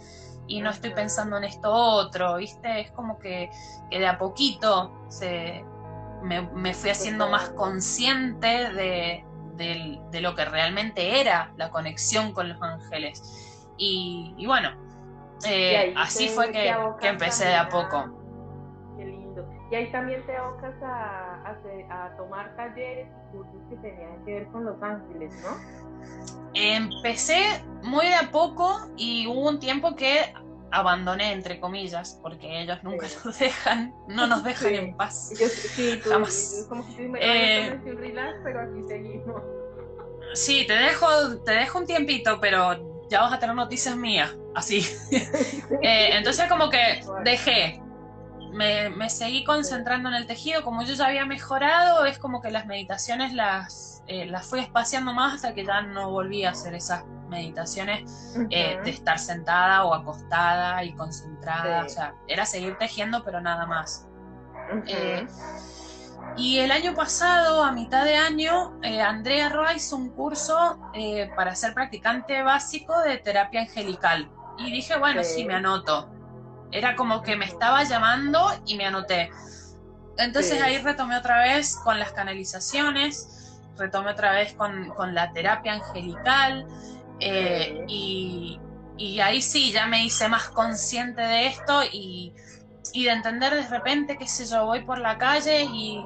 no estoy pensando en esto otro, ¿viste? Es como que, de a poquito se, me, fui haciendo más consciente de, lo que realmente era la conexión con los ángeles. Y, bueno, eh, así fue que, empecé de a poco. Qué lindo. Y ahí también te abocas a, a tomar talleres y cursos que tenían que ver con los ángeles, ¿no? Empecé muy de a poco y hubo un tiempo que abandoné, entre comillas, porque ellos nunca nos dejan, no nos <laughs> dejan en paz. sí, <laughs> tú, Jamás. Como si eh, un relax, pero aquí seguimos. Sí, te dejo, te dejo un tiempito, pero ya vas a tener noticias mías, así. <laughs> eh, entonces como que dejé, me, me, seguí concentrando en el tejido, como yo ya había mejorado, es como que las meditaciones las eh, las fui espaciando más hasta que ya no volví a hacer esas meditaciones eh, de estar sentada o acostada y concentrada. O sea, era seguir tejiendo, pero nada más. Eh, y el año pasado, a mitad de año, Andrea Roa hizo un curso para ser practicante básico de terapia angelical. Y dije, bueno, sí, me anoto. Era como que me estaba llamando y me anoté. Entonces ahí retomé otra vez con las canalizaciones retomé otra vez con, la terapia angelical eh, y, ahí sí, ya me hice más consciente de esto y, de entender de repente, qué sé yo, voy por la calle y,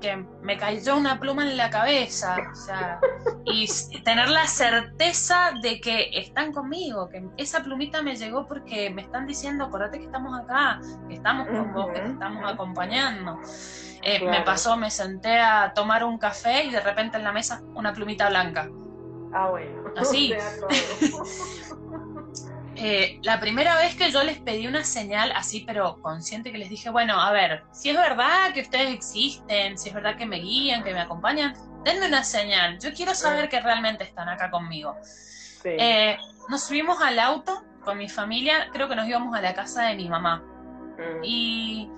que me cayó una pluma en la cabeza, o sea, y tener la certeza de que están conmigo, que esa plumita me llegó porque me están diciendo, acordate que estamos acá, que estamos con vos, que te estamos acompañando. Eh, me pasó, me senté a tomar un café y de repente en la mesa una plumita blanca. Ah, bueno. Así. <laughs> <laughs> Eh, la primera vez que yo les pedí una señal así, pero consciente, que les dije, bueno, a ver, si es verdad que ustedes existen, si es verdad que me guían, que me acompañan, denme una señal. Yo quiero saber que realmente están acá conmigo. Eh, nos subimos al auto con mi familia, creo que nos íbamos a la casa de mi mamá. Mm. Y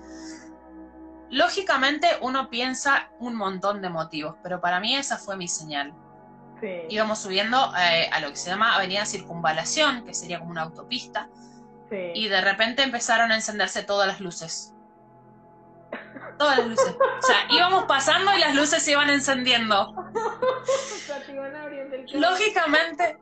Lógicamente uno piensa un montón de motivos, pero para mí esa fue mi señal. Íbamos subiendo eh, a lo que se llama Avenida Circunvalación, que sería como una autopista, y de repente empezaron a encenderse todas las luces. Todas las luces. O sea, <laughs> íbamos pasando y las luces se iban encendiendo. Lógicamente,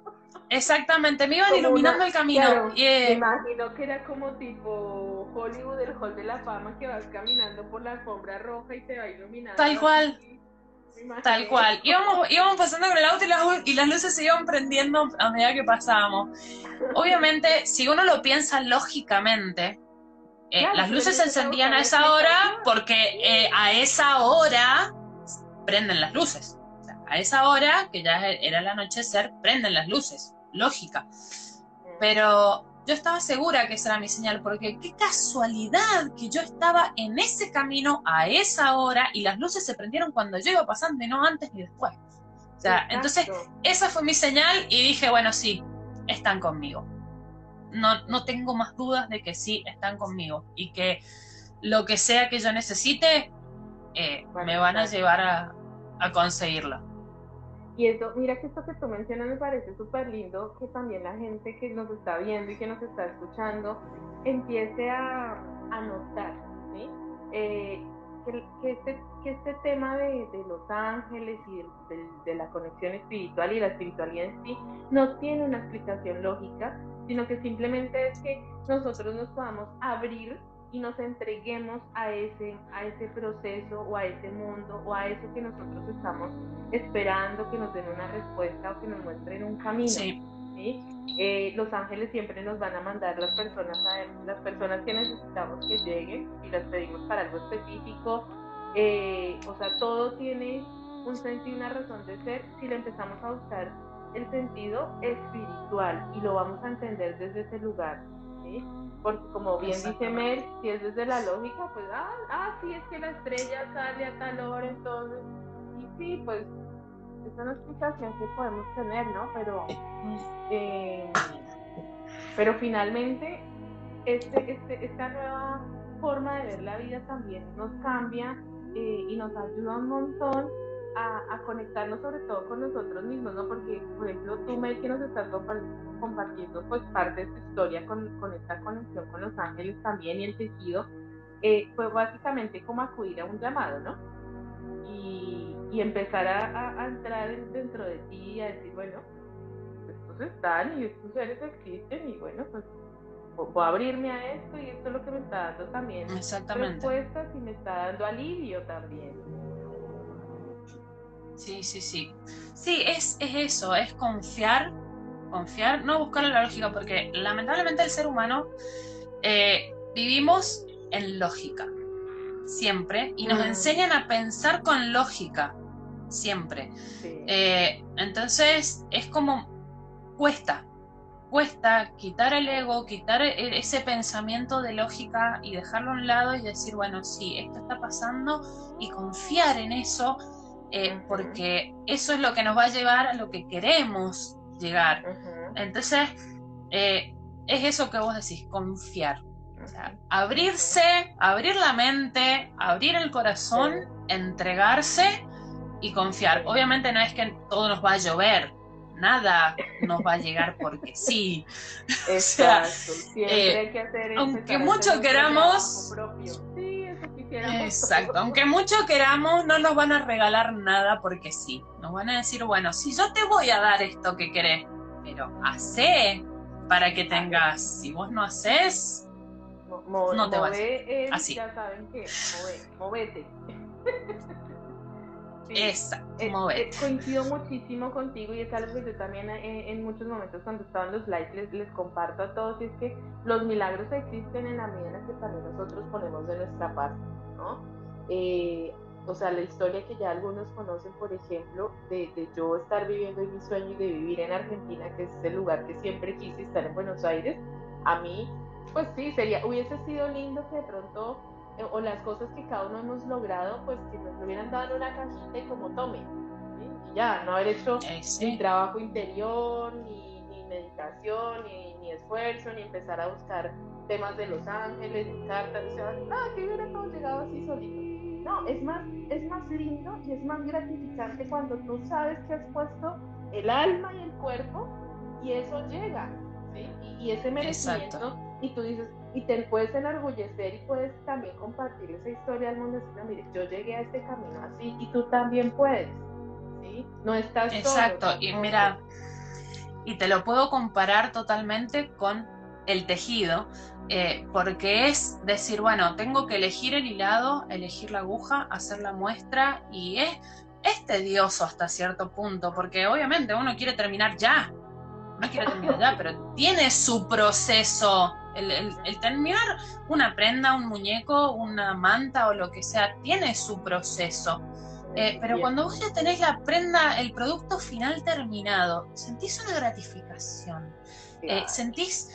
exactamente, me iban iluminando el camino. y, Me imagino que era como tipo Hollywood, el Hall de la Fama, que vas caminando por la alfombra roja y te va iluminando. Tal cual. Tal cual. Íbamos, íbamos pasando con el auto y las, luces se iban prendiendo a medida que pasábamos. Obviamente, si uno lo piensa lógicamente, eh, las luces se encendían a esa hora porque eh, a esa hora prenden las luces. a esa hora, que ya era el anochecer, prenden las luces. Lógica. Pero yo estaba segura que esa era mi señal, porque qué casualidad que yo estaba en ese camino a esa hora y las luces se prendieron cuando yo iba pasando y no antes ni después. O sea, entonces esa fue mi señal y dije, bueno, sí, están conmigo. No, no tengo más dudas de que sí, están conmigo y que lo que sea que yo necesite, eh, me van a llevar a, a conseguirlo. Y eso, mira que esto que tú mencionas me parece súper lindo, que también la gente que nos está viendo y que nos está escuchando empiece a, notar, ¿sí? Eh, que, este, que este tema de, de los ángeles y de, de, la conexión espiritual y la espiritualidad en sí no tiene una explicación lógica, sino que simplemente es que nosotros nos podamos abrir y nos entreguemos a ese, a ese proceso o a ese mundo o a eso que nosotros estamos esperando que nos den una respuesta o que nos muestren un camino. Eh, los ángeles siempre nos van a mandar las personas a las personas que necesitamos que lleguen y las pedimos para algo específico. Eh, o sea, todo tiene un sentido y una razón de ser si le empezamos a buscar el sentido espiritual y lo vamos a entender desde ese lugar. Porque como bien dice Mel, si es desde la lógica, pues, ah, ah, sí, es que la estrella sale a tal hora, entonces, y sí, pues, es una explicación que podemos tener, ¿no? Pero, eh, pero finalmente, este, este, esta nueva forma de ver la vida también nos cambia eh, y nos ayuda un montón a, conectarnos sobre todo con nosotros mismos, ¿no? Porque, por ejemplo, tú, Mel, que nos estás compartiendo pues parte de tu historia con, con esta conexión con los ángeles también y el tejido, eh, fue básicamente como acudir a un llamado, ¿no? Y, y empezar a, a, entrar dentro de ti y a decir, bueno, estos están y estos seres existen y bueno, pues voy a abrirme a esto y esto es lo que me está dando también respuestas y me está dando alivio también. Sí, sí, sí. Sí, es, es eso, es confiar, confiar, no buscar la lógica, porque lamentablemente el ser humano eh, vivimos en lógica, siempre, y nos mm. enseñan a pensar con lógica, siempre. Eh, entonces, es como cuesta, cuesta quitar el ego, quitar e, ese pensamiento de lógica y dejarlo a un lado y decir, bueno, sí, esto está pasando y confiar en eso eh, porque eso es lo que nos va a llevar a lo que queremos llegar. Entonces, eh, es eso que vos decís, confiar. abrirse, abrir la mente, abrir el corazón, entregarse y confiar. Obviamente no es que todo nos va a llover, nada nos va a llegar porque <laughs> sí. Exacto, siempre eh, hay que hacer Aunque mucho queramos, Exacto, aunque mucho queramos, no nos van a regalar nada porque sí. Nos van a decir, bueno, si yo te voy a dar esto que querés, pero hacé para que tengas. Si vos no haces, no te vas. Así. Ya saben que, movete. <laughs> Exacto, eh, eh, coincido muchísimo contigo y es algo que yo también eh, en muchos momentos cuando estaba en los lives les, les, comparto a todos, y es que los milagros existen en la medida en la que también nosotros ponemos de nuestra parte. Eh, o sea, la historia que ya algunos conocen, por ejemplo, de, yo estar viviendo en mi sueño y de vivir en Argentina, que es el lugar que siempre quise estar en Buenos Aires, a mí, pues sí, sería, hubiese sido lindo que de pronto, o las cosas que cada uno hemos logrado, pues que nos lo hubieran dado en una cajita y como tome, y ya, no haber hecho eh, ni trabajo interior, ni, ni meditación, ni, ni esfuerzo, ni empezar a buscar temas de Los Ángeles, cartas, o sea, ah, que hubiera todo llegado así solito. No, es más, es más lindo y es más gratificante cuando tú sabes que has puesto el alma y el cuerpo y eso llega, ¿sí? Y, ese merecimiento, y tú dices, y te puedes enorgullecer y puedes también compartir esa historia al mundo, decir, mire, yo llegué a este camino así y tú también puedes, ¿sí? No estás Exacto, y mira, y te lo puedo comparar totalmente con el tejido, eh, porque es decir, bueno, tengo que elegir el hilado, elegir la aguja, hacer la muestra y es, es tedioso hasta cierto punto, porque obviamente uno quiere terminar ya, no quiere terminar ya, pero tiene su proceso. El, terminar una prenda, un muñeco, una manta o lo que sea, tiene su proceso. Eh, pero cuando vos ya tenés la prenda, el producto final terminado, sentís una gratificación. Eh, sentís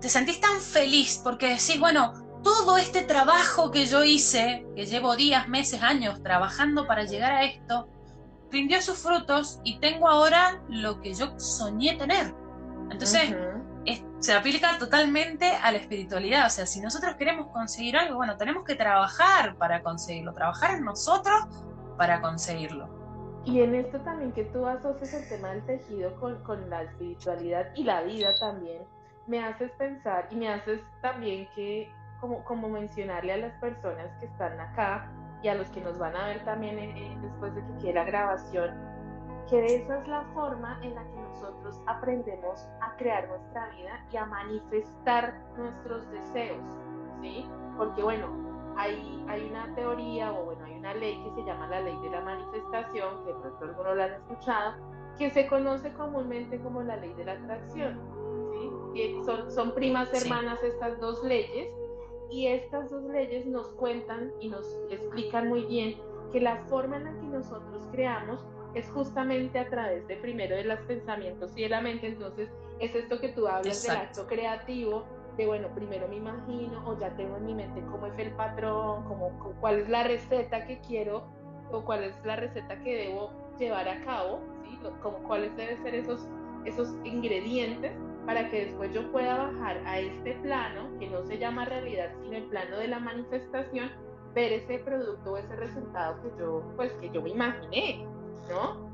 te sentís tan feliz porque decís, bueno, todo este trabajo que yo hice, que llevo días, meses, años trabajando para llegar a esto, rindió sus frutos y tengo ahora lo que yo soñé tener. Entonces, se aplica totalmente a la espiritualidad. O sea, si nosotros queremos conseguir algo, bueno, tenemos que trabajar para conseguirlo, trabajar en nosotros para conseguirlo. Y en esto también que tú asocias el tema del tejido con, con la espiritualidad y la vida también, me haces pensar y me haces también que, como, como mencionarle a las personas que están acá y a los que nos van a ver también después de que quiera grabación, que esa es la forma en la que nosotros aprendemos a crear nuestra vida y a manifestar nuestros deseos, ¿sí? Porque bueno, hay, hay una teoría o bueno, hay una ley que se llama la ley de la manifestación, que de pronto algunos la han escuchado, que se conoce comúnmente como la ley de la atracción. ¿sí? son, son primas hermanas estas dos leyes y estas dos leyes nos cuentan y nos explican muy bien que la forma en la que nosotros creamos es justamente a través de primero de los pensamientos y de la mente. Entonces, es esto que tú hablas del acto creativo, de bueno, primero me imagino o ya tengo en mi mente cómo es el patrón, como, cuál es la receta que quiero o cuál es la receta que debo llevar a cabo, ¿sí? como cuáles deben ser esos, esos ingredientes para que después yo pueda bajar a este plano, que no se llama realidad, sino el plano de la manifestación, ver ese producto o ese resultado que yo, pues, que yo me imaginé, ¿no?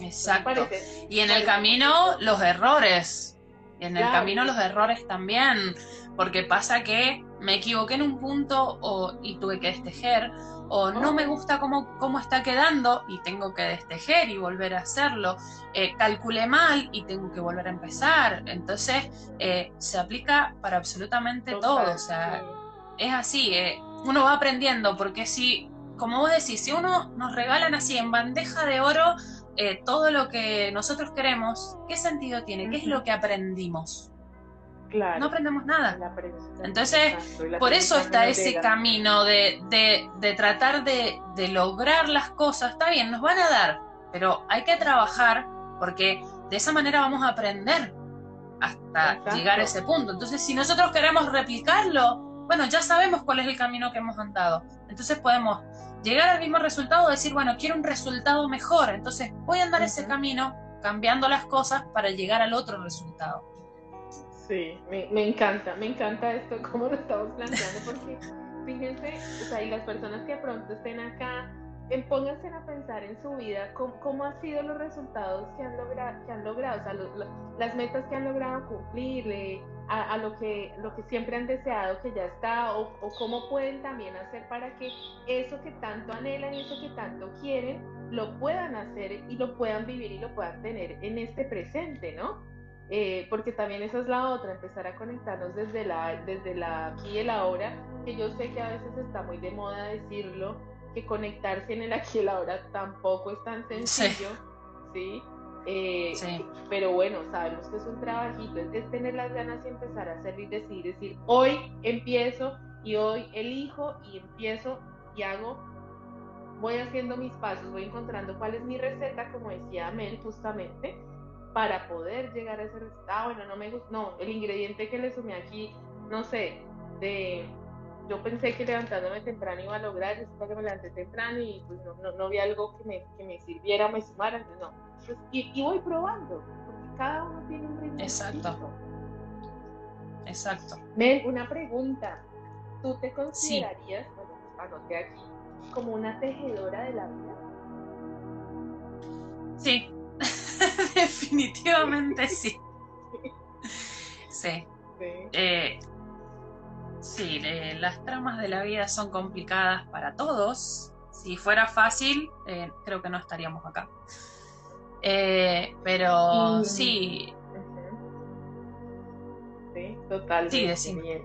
Exacto. y en el camino los errores. En el camino los errores también, porque pasa que me equivoqué en un punto o, y tuve que destejer, o no me gusta cómo, cómo está quedando y tengo que destejer y volver a hacerlo. Eh, calculé mal y tengo que volver a empezar. Entonces, eh, se aplica para absolutamente todo. O sea, es así. Eh, uno va aprendiendo, porque si, como vos decís, si uno nos regalan así en bandeja de oro todo lo que nosotros queremos, ¿qué sentido tiene? ¿Qué es lo que aprendimos? Claro. No aprendemos nada. Entonces, por eso está ese camino de, de, tratar de, de, lograr las cosas. Está bien, nos van a dar, pero hay que trabajar porque de esa manera vamos a aprender hasta llegar a ese punto. Entonces, si nosotros queremos replicarlo, bueno, ya sabemos cuál es el camino que hemos andado. Entonces podemos llegar al mismo resultado, decir, bueno, quiero un resultado mejor, entonces voy a andar ese camino cambiando las cosas para llegar al otro resultado. Sí, me, encanta, me encanta esto, <laughs> cómo lo estamos planteando, porque fíjense, o sea, y las personas que pronto estén acá, en, pónganse a pensar en su vida cómo, han sido los resultados que han, logrado, que han logrado, o sea, las metas que han logrado cumplir, a, lo, que, lo que siempre han deseado que ya está, o, cómo pueden también hacer para que eso que tanto anhelan y eso que tanto quieren, lo puedan hacer y lo puedan vivir y lo puedan tener en este presente, ¿no? Eh, porque también esa es la otra, empezar a conectarnos desde la, desde la aquí y el ahora, que yo sé que a veces está muy de moda decirlo, que conectarse en el aquí y el ahora tampoco es tan sencillo, ¿sí? Eh, pero bueno, sabemos que es un trabajito, es tener las ganas y empezar a hacer y decidir, decir, hoy empiezo y hoy elijo y empiezo y hago, voy haciendo mis pasos, voy encontrando cuál es mi receta, como decía Mel justamente, para poder llegar a ese resultado. Ah, bueno, no me gusta, no, el ingrediente que le sumé aquí, no sé, de yo pensé que levantándome temprano iba a lograr, después que me levanté temprano y pues no, no, vi algo que me, que me sirviera, me sumara, no. Pues, y, voy probando, porque cada uno tiene un ritmo. Exacto. Exacto. Mel, una pregunta. ¿Tú te considerarías, bueno, anoté aquí, como una tejedora de la vida? Sí, <laughs> definitivamente sí. Sí. sí. Eh, Sí, las tramas de la vida son complicadas para todos. Si fuera fácil, eh, creo que no estaríamos acá. Eh, pero sí. Sí, total. Sí, decime. Bien.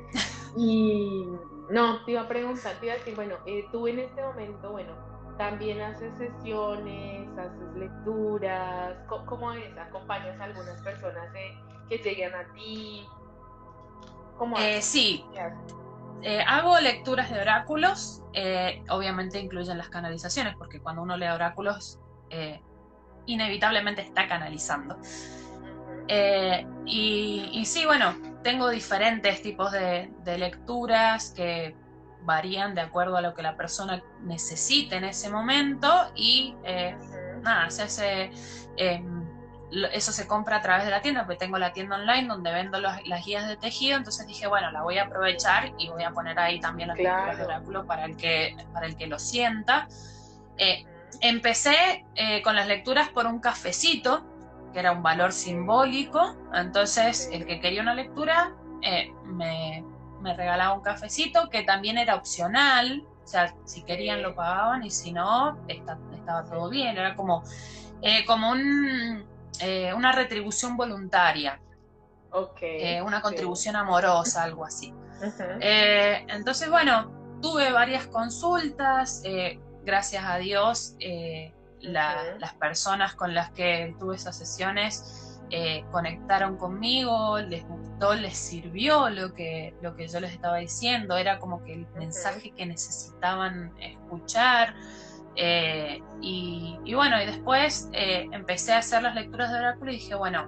Y no, te iba a preguntar, te iba a decir, bueno, eh, tú en este momento, bueno, también haces sesiones, haces lecturas, ¿cómo, es? ¿Acompañas a algunas personas que llegan a ti? Eh, sí. Eh, hago lecturas de oráculos, eh, obviamente incluyen las canalizaciones, porque cuando uno lee oráculos, inevitablemente está canalizando. Y, sí, bueno, tengo diferentes tipos de, de, lecturas que varían de acuerdo a lo que la persona necesite en ese momento y nada, se hace eso se compra a través de la tienda, porque tengo la tienda online donde vendo las guías de tejido, entonces dije, bueno, la voy a aprovechar y voy a poner ahí también las claro. de oráculo para el que, para el que lo sienta. Eh, empecé eh, con las lecturas por un cafecito, que era un valor simbólico, entonces el que quería una lectura eh, me, me regalaba un cafecito, que también era opcional, o sea, si querían lo pagaban y si no, estaba todo bien, era como, como un eh, una retribución voluntaria. Eh, una contribución amorosa, algo así. Eh, entonces, bueno, tuve varias consultas, gracias a Dios las personas con las que tuve esas sesiones eh, conectaron conmigo, les les sirvió lo que, lo que yo les estaba diciendo, era como que el mensaje que necesitaban escuchar. Eh, y, bueno, y después eh, empecé a hacer las lecturas de oráculo y dije, bueno,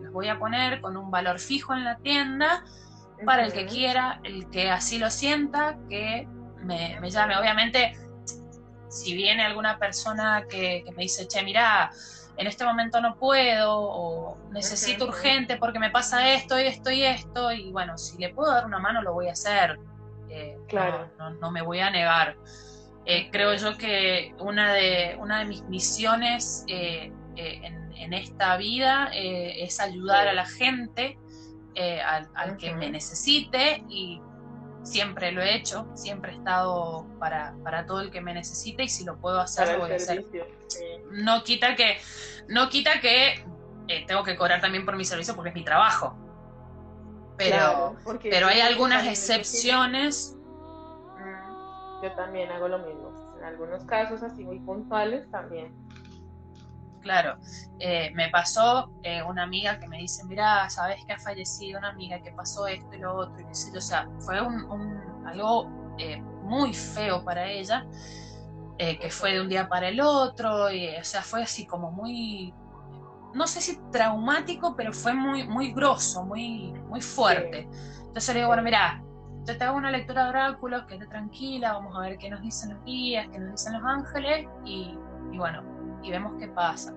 los voy a poner con un valor fijo en la tienda para el que quiera, el que así lo sienta, que me, me llame. Obviamente si viene alguna persona que, me dice, che, mira, en este momento no puedo o necesito urgente porque me pasa esto y esto y esto, y bueno, si le puedo dar una mano lo voy a hacer. Eh, claro. No, me voy a negar. Eh, creo yo que una de, una de mis misiones eh, en, esta vida es ayudar a la gente, al, al que me necesite y siempre lo he hecho, siempre he estado para, todo el que me necesite y si lo puedo hacer, lo voy a hacer. No quita que, no quita que eh, tengo que cobrar también por mi servicio porque es mi trabajo. Pero, pero hay algunas excepciones. Yo también hago lo mismo. En algunos casos así muy puntuales también claro. Eh, me pasó eh, una amiga que me dice, mira, sabes que ha fallecido una amiga que pasó esto y lo otro, y qué O sea, fue un, algo eh, muy feo para ella, que fue de un día para el otro, y, o sea, fue así como muy, no sé si traumático, pero fue muy, muy grosso, muy, muy fuerte. Entonces le digo, bueno, mira, yo te hago una lectura de oráculos, quédate tranquila, vamos a ver qué nos dicen los guías, qué nos dicen los ángeles, y, y bueno, y vemos qué pasa.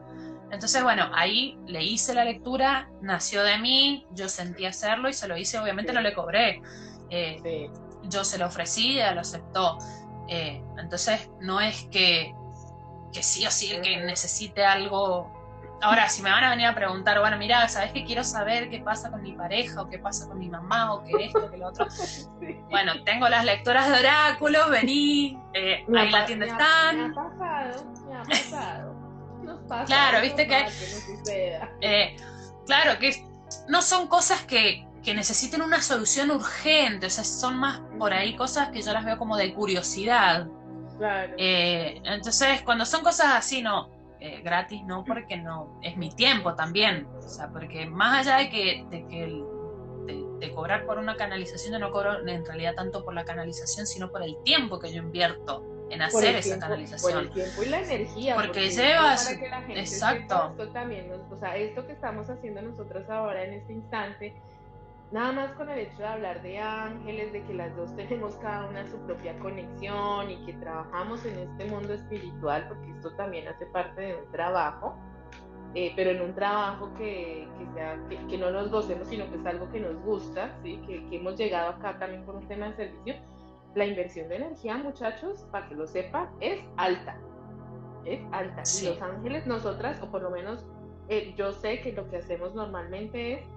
Entonces, bueno, ahí le hice la lectura, nació de mí, yo sentí hacerlo y se lo hice, obviamente no le cobré. Eh, yo se lo ofrecí, ella lo aceptó. Eh, entonces, no es que, que sí o sí el que necesite algo. Ahora, si me van a venir a preguntar, bueno, mira, ¿sabes qué quiero saber qué pasa con mi pareja o qué pasa con mi mamá o qué esto, qué lo otro? <laughs> Bueno, tengo las lectoras de oráculos, vení, eh, ahí la tienda están. Me ha pasado, me ha pasado claro, viste que... Eh, claro, que no son cosas que, necesiten una solución urgente, o sea, son más por ahí cosas que yo las veo como de curiosidad. Eh, entonces, cuando son cosas así, no, eh, gratis, no, porque no, es mi tiempo también, o sea, porque más allá de que, de, que de, cobrar por una canalización, yo no cobro en realidad tanto por la canalización, sino por el tiempo que yo invierto en hacer esa canalización. Por el tiempo y la energía. Porque, llevas. exacto. Esto también, o sea, esto que estamos haciendo nosotros ahora en este instante, nada más con el hecho de hablar de ángeles, de que las dos <laughs> tenemos cada una su propia conexión y que trabajamos en este mundo espiritual, porque esto también hace parte de un trabajo. Eh, pero en un trabajo que, que, sea, que, no nos gocemos, sino que es algo que nos gusta, ¿sí? que, que hemos llegado acá también por un tema de servicio, la inversión de energía, muchachos, para que lo sepan, es alta. Es alta. Y Los Ángeles, nosotras, o por lo menos eh, yo sé que lo que hacemos normalmente es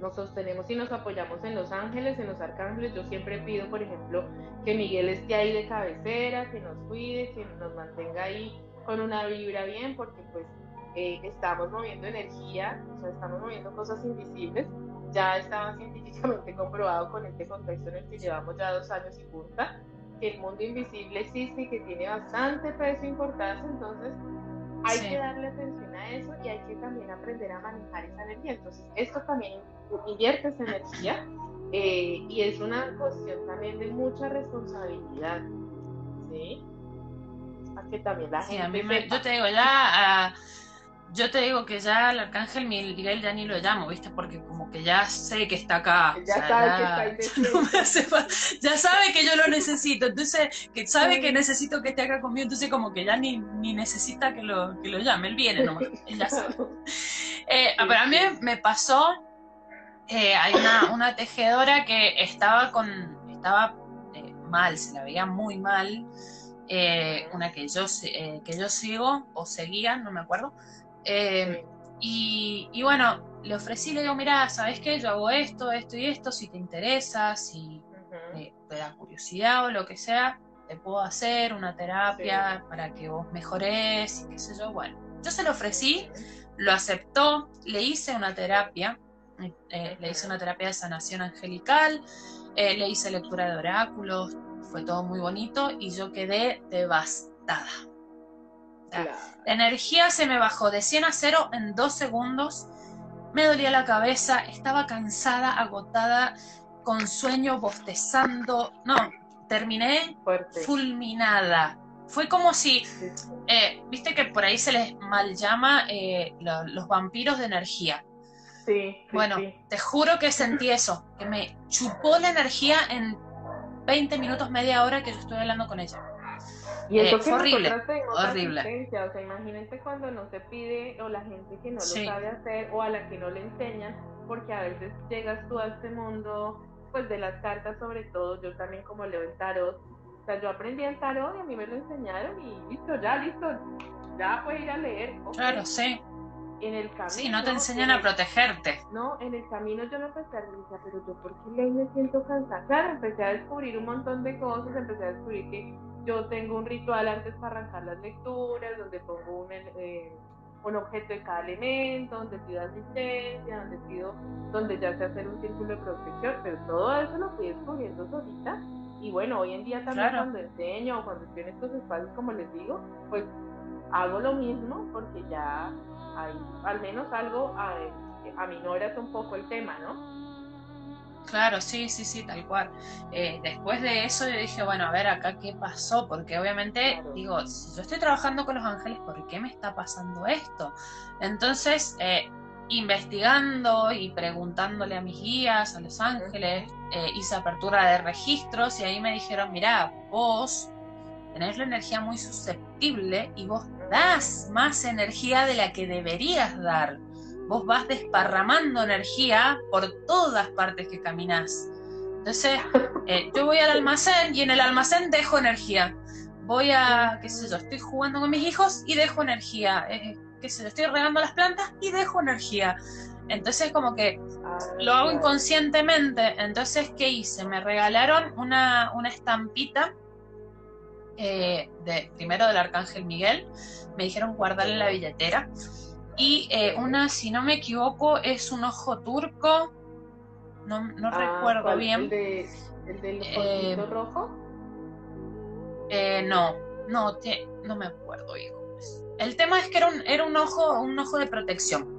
nos sostenemos y nos apoyamos en los ángeles, en los arcángeles. Yo siempre pido, por ejemplo, que Miguel esté ahí de cabecera, que nos cuide, que nos mantenga ahí con una vibra bien, porque pues eh, estamos moviendo energía, o sea, estamos moviendo cosas invisibles ya estaba científicamente <laughs> comprobado con este contexto en el que llevamos ya dos años y punta, que el mundo invisible existe y que tiene bastante peso e importancia, entonces hay que darle atención a eso y hay que también aprender a manejar esa energía. Entonces, esto también invierte esa energía eh, y es una cuestión también de mucha responsabilidad, ¿sí? Para que también la gente... A mí me, yo te digo, ya... yo te digo que ya el arcángel Miguel ya ni lo llamo, ¿viste? Porque como que ya sé que está acá. Ya sabe que está <laughs> Ya sabe que yo lo necesito, entonces, que sabe que necesito que esté acá conmigo, entonces como que ya ni, ni necesita que lo, que lo llame, él viene nomás, él ya sabe. <laughs> Eh, pero a mí me pasó, eh, hay una, una, tejedora que estaba con, estaba eh, mal, se la veía muy mal, una que yo, que yo sigo o seguía, no me acuerdo. Y, y, bueno, le ofrecí, le digo, mira, ¿sabes qué? Yo hago esto, esto y esto, si te interesa, si te, da curiosidad o lo que sea, te puedo hacer una terapia para que vos mejores y qué sé yo. Bueno, yo se lo ofrecí, lo aceptó, le hice una terapia, eh, le hice una terapia de sanación angelical, eh, le hice lectura de oráculos, fue todo muy bonito y yo quedé devastada. La energía se me bajó de 100 a 0 en dos segundos. Me dolía la cabeza, estaba cansada, agotada, con sueño, bostezando. No, terminé fulminada. Fue como si, eh, viste que por ahí se les mal llama eh, los vampiros de energía. Sí. bueno, te juro que sentí eso, que me chupó la energía en 20 minutos, media hora que yo estoy hablando con ella. Y eso eh, fue horrible, horrible. O sea, imagínate cuando no se pide o la gente que no lo sabe hacer o a la que no le enseñan, porque a veces llegas tú a este mundo, pues de las cartas sobre todo, yo también como leo el tarot, o sea, yo aprendí el tarot y a mí me lo enseñaron y listo, ya, listo, ya puedes ir a leer. Claro, sí. En el camino. Sí, no te enseñan a protegerte. No, en el camino yo me empecé a decir, pero yo por qué me siento cansada. Claro, empecé a descubrir un montón de cosas, empecé a descubrir que yo tengo un ritual antes para arrancar las lecturas, donde pongo un, eh, un objeto de cada elemento, donde pido asistencia, donde pido, donde ya sé hacer un círculo de protección, pero todo eso lo fui descubriendo solita. Y bueno, hoy en día también cuando enseño o cuando estoy en estos espacios, como les digo, pues hago lo mismo porque ya hay al menos algo a, aminoras un poco el tema, ¿no? Claro, sí, sí, sí, tal cual. Eh, después de eso yo dije, bueno, a ver acá qué pasó, porque obviamente digo, si yo estoy trabajando con los ángeles, ¿por qué me está pasando esto? Entonces, eh, investigando y preguntándole a mis guías, a los ángeles, eh, hice apertura de registros y ahí me dijeron, mira, vos tenés la energía muy susceptible y vos das más energía de la que deberías dar vos vas desparramando energía por todas partes que caminas. Entonces, eh, yo voy al almacén y en el almacén dejo energía. Voy a, qué sé yo, estoy jugando con mis hijos y dejo energía. Eh, qué sé yo, estoy regando las plantas y dejo energía. Entonces, como que lo hago inconscientemente. Entonces, ¿qué hice? Me regalaron una, una estampita eh, de, primero del Arcángel Miguel. Me dijeron guardarla en la billetera. Y eh, una, si no me equivoco, es un ojo turco. No, no ah, recuerdo bien. ¿El, de, el del eh, rojo? Eh, no, no, no me acuerdo, hijo. El tema es que era un, era un ojo, un ojo de protección.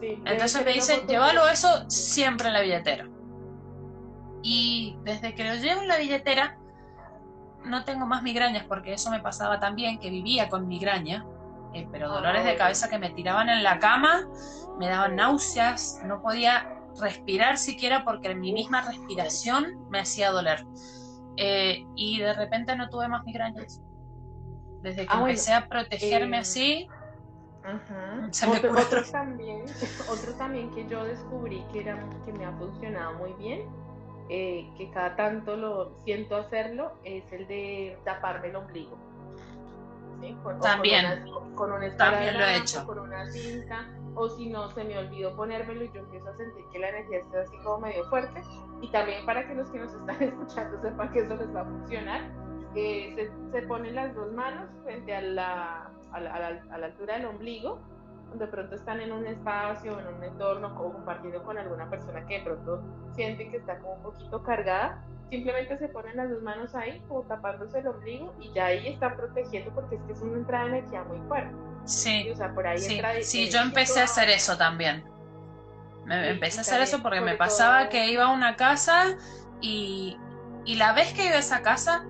Entonces me dice, llévalo eso siempre en la billetera. Y desde que lo llevo en la billetera, no tengo más migrañas, porque eso me pasaba también, que vivía con migraña. Eh, pero dolores de cabeza que me tiraban en la cama, me daban náuseas, no podía respirar siquiera porque mi misma respiración me hacía doler. Eh, y de repente no tuve más migrañas. Desde que ah, empecé a protegerme eh, así, se me otro, también, <laughs> otro también que yo descubrí que, era, que me ha funcionado muy bien, que cada tanto lo siento hacerlo, es el de taparme el ombligo también, con, una también lo he hecho. Con una cinta, o si no, se me olvidó ponérmelo y yo empiezo a sentir que la energía está así como medio fuerte. Y también para que los que nos están <laughs> escuchando sepan que eso les va a funcionar, eh, se, ponen las dos manos frente a la, a la, a la, altura del ombligo, de pronto están en un espacio, en un entorno, o compartiendo con alguna persona que de pronto siente que está como un poquito cargada simplemente se ponen las dos manos ahí, como tapándose el ombligo, y ya ahí están protegiendo porque es que es una entrada de energía muy fuerte. Sí, sí, yo empecé a hacer eso también. Me, empecé a hacer eso porque me pasaba que iba a una casa y, y la vez que iba a esa casa,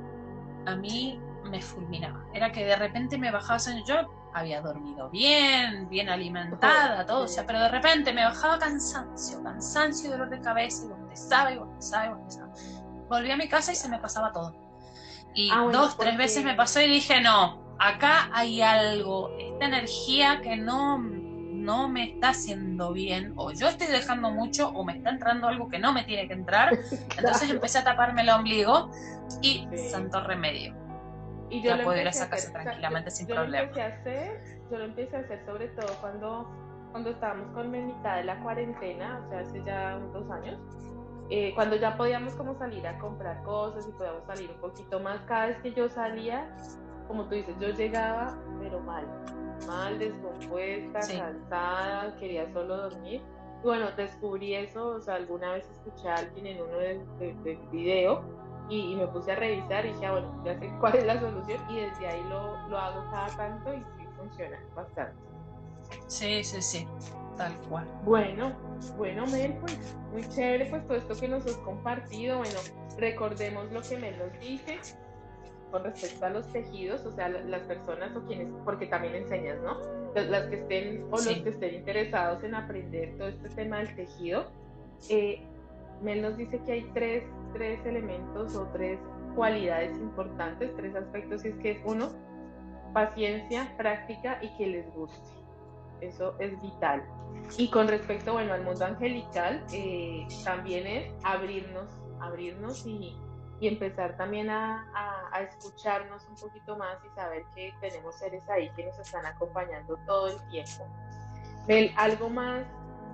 a mí me fulminaba. Era que de repente me bajaba, yo había dormido bien, bien alimentada, <laughs> todo, o sea, pero de repente me bajaba cansancio, cansancio, dolor de cabeza, y bostezaba, y bostezaba, y bostezaba volví a mi casa y se me pasaba todo. Y ah, dos, tres veces me pasó y dije, no, acá hay algo, esta energía que no, no me está haciendo bien, o yo estoy dejando mucho, o me está entrando algo que no me tiene que entrar. <laughs> Entonces empecé a taparme el ombligo y santo remedio. Y yo ya puedo ir a esa casa tranquilamente sin problema. Lo empecé a hacer, yo lo empecé a hacer sobre todo cuando, cuando estábamos con mi mitad de la cuarentena, o sea, hace ya dos años eh, cuando ya podíamos como salir a comprar cosas y podíamos salir un poquito más, cada vez que yo salía, como tú dices, yo llegaba, pero mal, mal, descompuesta, cansada, quería solo dormir. Y bueno, descubrí eso, o sea, alguna vez escuché a alguien en uno de, de, video y, me puse a revisar y dije, ah, bueno, ya sé cuál es la solución y desde ahí lo, lo hago cada tanto y sí funciona bastante. Sí, sí, sí, tal cual. Bueno, bueno, Mel, pues muy chévere pues todo esto que nos has compartido. Bueno, recordemos lo que Mel nos dice con respecto a los tejidos, o sea, las personas o quienes, porque también enseñas, ¿no? Las que estén o los que estén interesados en aprender todo este tema del tejido. Eh, Mel nos dice que hay tres, tres elementos o tres cualidades importantes, tres aspectos, y es que es uno, paciencia, práctica y que les guste. Eso es vital. Y con respecto, bueno, al mundo angelical, eh, también es abrirnos, abrirnos y, y empezar también a, a, escucharnos un poquito más y saber que tenemos seres ahí que nos están acompañando todo el tiempo. ¿algo más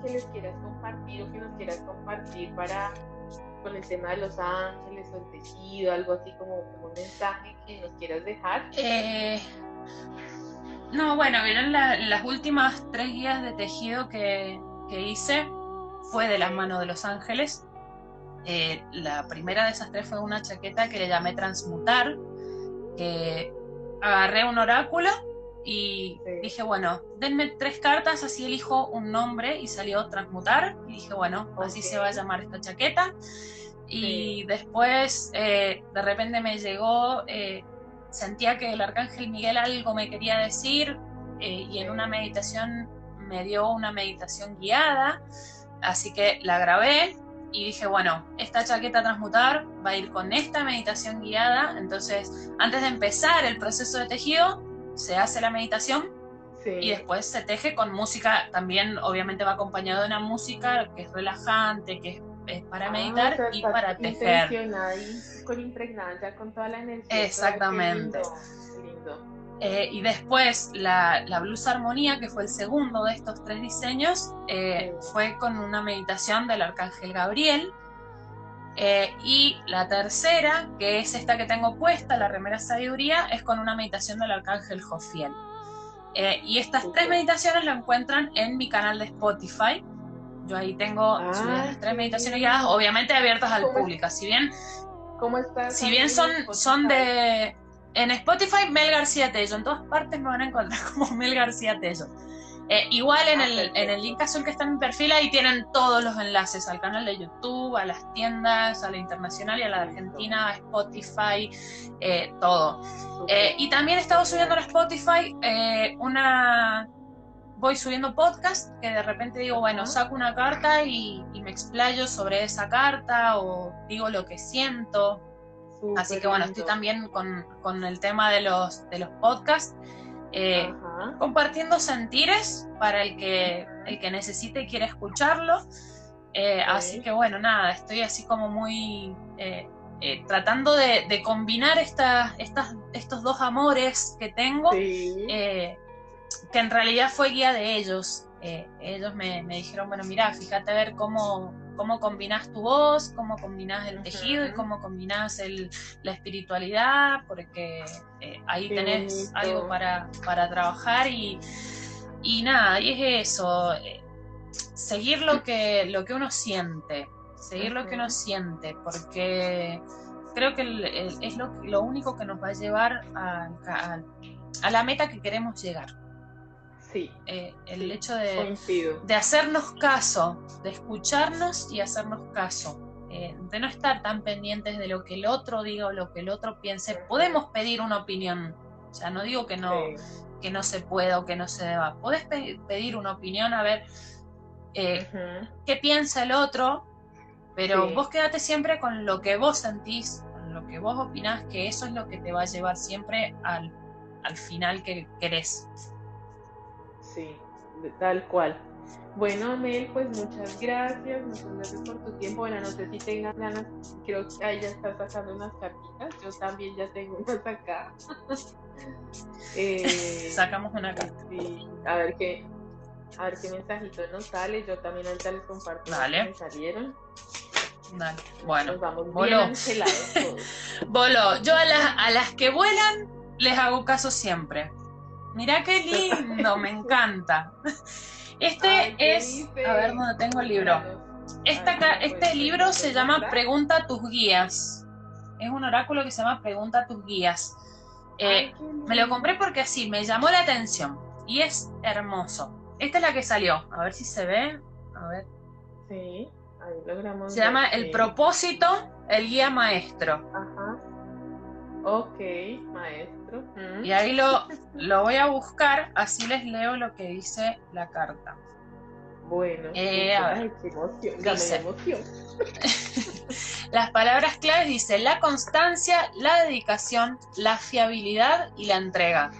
que les quieras compartir o que nos quieras compartir para con el tema de los ángeles o el tejido, algo así como, un mensaje que nos quieras dejar? Eh, no, bueno, vieron las últimas tres guías de tejido que, que hice. Fue de las manos de los ángeles. Eh, la primera de esas tres fue una chaqueta que le llamé Transmutar, que agarré un oráculo y dije, bueno, denme tres cartas, así elijo un nombre y salió Transmutar. Y dije, bueno, así se va a llamar esta chaqueta. Y después eh, de repente me llegó, eh, sentía que el arcángel Miguel algo me quería decir y en una meditación me dio una meditación guiada, así que la grabé y dije, bueno, esta chaqueta transmutar va a ir con esta meditación guiada, entonces antes de empezar el proceso de tejido, se hace la meditación y después se teje con música, también obviamente va acompañado de una música que es relajante, que es, para ah, meditar y para tejer. con impregnancia, con toda la energía. Exactamente. Eh, y después la, la, blusa armonía, que fue el segundo de estos tres diseños, eh, fue con una meditación del arcángel Gabriel. Eh, y la tercera, que es esta que tengo puesta, la remera sabiduría, es con una meditación del arcángel Jofiel. y estas tres meditaciones la encuentran en mi canal de Spotify. Yo ahí tengo ah, las tres meditaciones ya obviamente abiertas al público. Si bien, ¿Cómo estás si bien son, son de en Spotify, Mel García Tello. En todas partes me van a encontrar <laughs> como Mel García Tello. Eh, igual en el, en el link azul que está en mi perfil, ahí tienen todos los enlaces al canal de YouTube, a las tiendas, a la internacional y a la de Argentina, a Spotify, eh, todo. Eh, y también he estado subiendo a Spotify una. Voy subiendo podcast que de repente digo, bueno, saco una carta y, y me explayo sobre esa carta o digo lo que siento. Así que bueno, estoy también con, el tema de los, de los podcasts, eh, compartiendo sentires para el que, el que necesite y quiera escucharlo. Eh, así que bueno, nada, estoy así como muy eh, tratando de, combinar estas, estos dos amores que tengo, que en realidad fue guía de ellos. ellos me, me dijeron, bueno, mira, fíjate a ver cómo cómo combinas tu voz, cómo combinas el tejido y cómo combinas el, la espiritualidad, porque eh, ahí tenés algo para, para trabajar y, y, nada, y es eso, eh, seguir lo que, lo que uno siente, seguir lo que uno siente, porque creo que es lo, lo, único que nos va a llevar a, a la meta que queremos llegar. Eh, el hecho de, de, hacernos caso, de escucharnos y hacernos caso, eh, de no estar tan pendientes de lo que el otro diga o lo que el otro piense. Podemos pedir una opinión, o sea, no digo que no, que no se pueda o que no se deba. Podés pedir una opinión a ver eh, qué piensa el otro, pero vos quédate siempre con lo que vos sentís, con lo que vos opinás, que eso es lo que te va a llevar siempre al, al final que querés. Sí, tal cual. Bueno, Amel, pues muchas gracias, muchas gracias por tu tiempo. Bueno, no sé si tengas ganas, creo que ahí ya estás sacando unas cartitas, yo también ya tengo <laughs> unas acá. <laughs> eh, Sacamos una carta. Sí, a ver qué, a ver qué mensajito nos sale, yo también ahorita les comparto Dale. que me salieron. Dale, bueno. Nos vamos. Bien Bolo, <laughs> yo a las, a las que vuelan les hago caso siempre. Mirá qué lindo, me encanta. Este es, a ver dónde tengo el libro. este libro se llama Pregunta a tus guías. Es un oráculo que se llama Pregunta a tus guías. Eh, me lo compré porque así me llamó la atención y es hermoso. Esta es la que salió. A ver si se ve. A ver. Sí, ahí logramos. Se llama El propósito, el guía maestro. Ajá. Ok, maestro. Mm. Y ahí lo, lo voy a buscar, así les leo lo que dice la carta. Bueno, Eh, a ver. qué emoción. Dice. emoción. <laughs> Las palabras claves dicen la constancia, la dedicación, la fiabilidad y la entrega.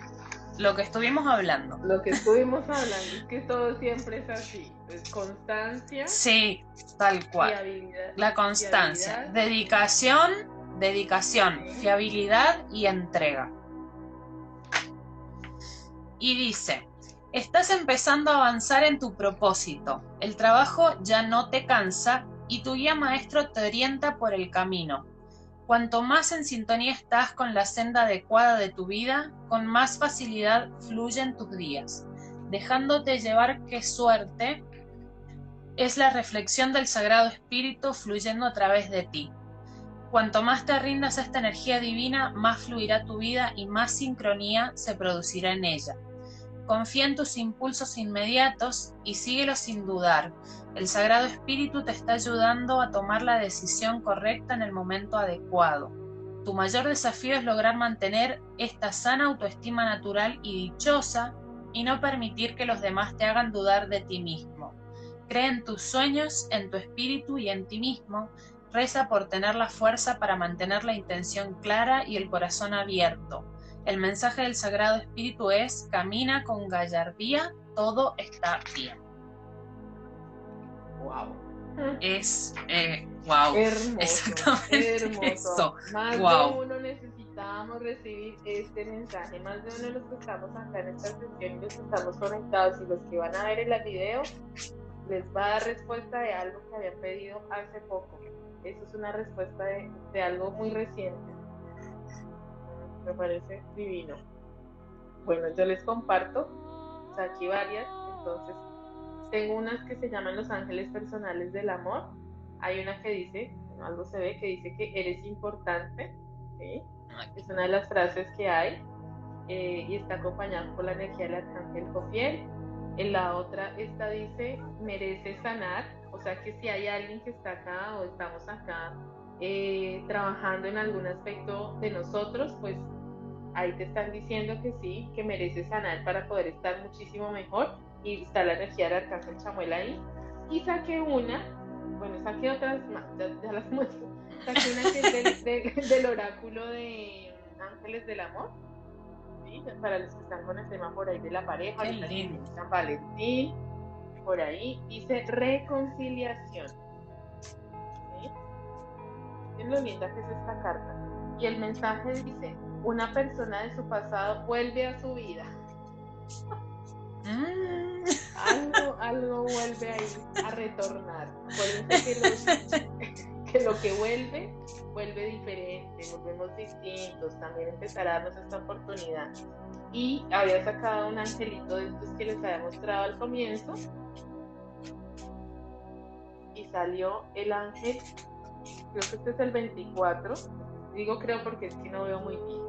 Lo que estuvimos hablando. Lo que estuvimos hablando es que todo siempre es así. Es constancia, Sí, tal cual. fiabilidad. La constancia, fiabilidad. dedicación, dedicación, fiabilidad y entrega. Y dice, estás empezando a avanzar en tu propósito. El trabajo ya no te cansa y tu guía maestro te orienta por el camino. Cuanto más en sintonía estás con la senda adecuada de tu vida, con más facilidad fluyen tus días, dejándote llevar qué suerte es la reflexión del Sagrado Espíritu fluyendo a través de ti. Cuanto más te rindas a esta energía divina, más fluirá tu vida y más sincronía se producirá en ella. Confía en tus impulsos inmediatos y síguelos sin dudar. El Sagrado Espíritu te está ayudando a tomar la decisión correcta en el momento adecuado. Tu mayor desafío es lograr mantener esta sana autoestima natural y dichosa y no permitir que los demás te hagan dudar de ti mismo. Cree en tus sueños, en tu espíritu y en ti mismo. Reza por tener la fuerza para mantener la intención clara y el corazón abierto. El mensaje del Sagrado Espíritu es, camina con gallardía, todo está bien. Wow. <laughs> Es, eh, wow. Hermoso. Exactamente hermoso. eso. Más Wow. de uno necesitábamos recibir este mensaje. Más de uno de los que estamos acá en esta sesión los que estamos conectados y los que van a ver el video, les va a dar respuesta de algo que habían pedido hace poco. Eso es una respuesta de, de algo muy reciente. Me parece divino. Bueno, yo les comparto, o sea, aquí varias, entonces tengo unas que se llaman los ángeles personales del amor. Hay una que dice, bueno, algo se ve, que dice que eres importante, ¿sí? es una de las frases que hay, eh, y está acompañada por la energía del arcángel Jofiel. En la otra, esta dice, merece sanar, o sea que si hay alguien que está acá o estamos acá eh, trabajando en algún aspecto de nosotros, pues ahí te están diciendo que sí, que mereces sanar para poder estar muchísimo mejor. Y está la energía del arcángel Chamuel ahí. Y saqué una, bueno, saqué otras más, ya, ya las <laughs> muestro. Saqué una que es del, <laughs> del- del oráculo de Ángeles del Amor. ¿sí? Para los que están con el tema por ahí de la pareja, viene San Valentín, por ahí, dice reconciliación. ¿sí? Es lo linda que es esta carta. Y el mensaje dice, una persona de su pasado vuelve a su vida. Mm, Algo, algo vuelve ahí a retornar. Que, los- <laughs> que lo que vuelve, vuelve diferente, volvemos distintos, también empezar a darnos esta oportunidad. Y había sacado un angelito de estos que les había mostrado al comienzo. Y salió el ángel, creo que este es el 24. Digo creo porque es que no veo muy bien.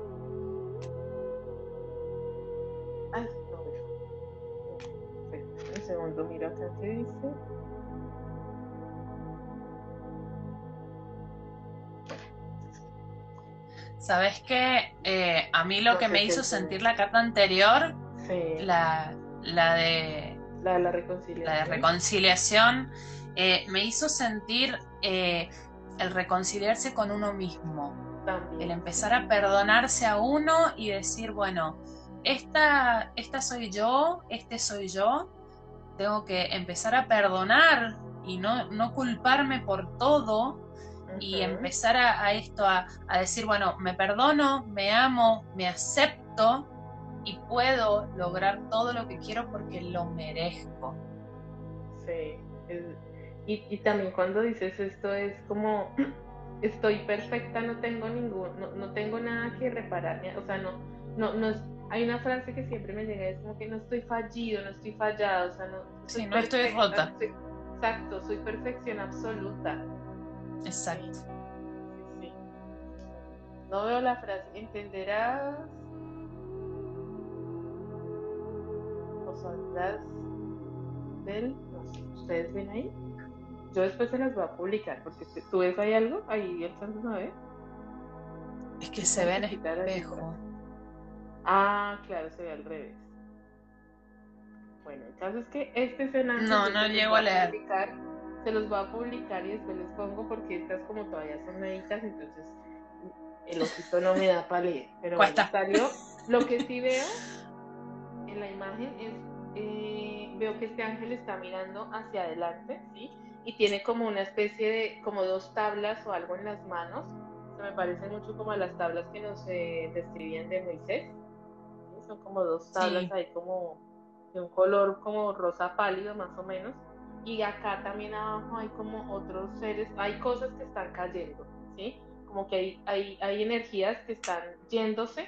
Ay, no veo. Un segundo, mira acá qué dice. ¿Sabes qué? Eh, a mí lo No que me hizo sentir la carta anterior, Sí, la, la de la de la reconciliación. la de reconciliación, eh, me hizo sentir eh, el reconciliarse con uno mismo, También. el empezar a perdonarse a uno y decir, bueno, esta, esta soy yo, este soy yo, tengo que empezar a perdonar y no, no culparme por todo y empezar a, a esto, a, a decir, bueno, me perdono, me amo, me acepto y puedo lograr todo lo que quiero porque lo merezco. Sí. y, y también cuando dices esto es como <clears throat> estoy perfecta, no tengo ningún, no, no tengo nada que reparar, o sea, no, no, no es- hay una frase que siempre me llega, es como que no estoy fallido, no estoy fallado, o sea, no, Sí, no estoy rota. soy- exacto, soy perfección absoluta. Exacto. Sí. No veo la frase. ¿Entenderás? O saldrás del. ¿Ustedes ven ahí? Yo después se las voy a publicar, porque tú ves ahí algo, ahí alcanzas a ver. Es que se ve en espejo. Ah, claro, se ve al revés. Bueno, el caso es que este escenario. No, no llego a leer. Se los voy a publicar y después les pongo porque estas como todavía son meditas, entonces el ojito no me da para leer. Pero bueno, salió. <laughs> Lo que sí veo en la imagen es, eh, veo que este ángel está mirando hacia adelante, ¿sí? Y tiene como una especie de, como dos tablas o algo en las manos. Se me parece mucho como a las tablas que nos eh, describían de Moisés. Son como dos tablas ahí como de un color como rosa pálido más o menos. Y acá también abajo hay como otros seres, hay cosas que están cayendo, ¿sí? como que hay, hay, hay energías que están yéndose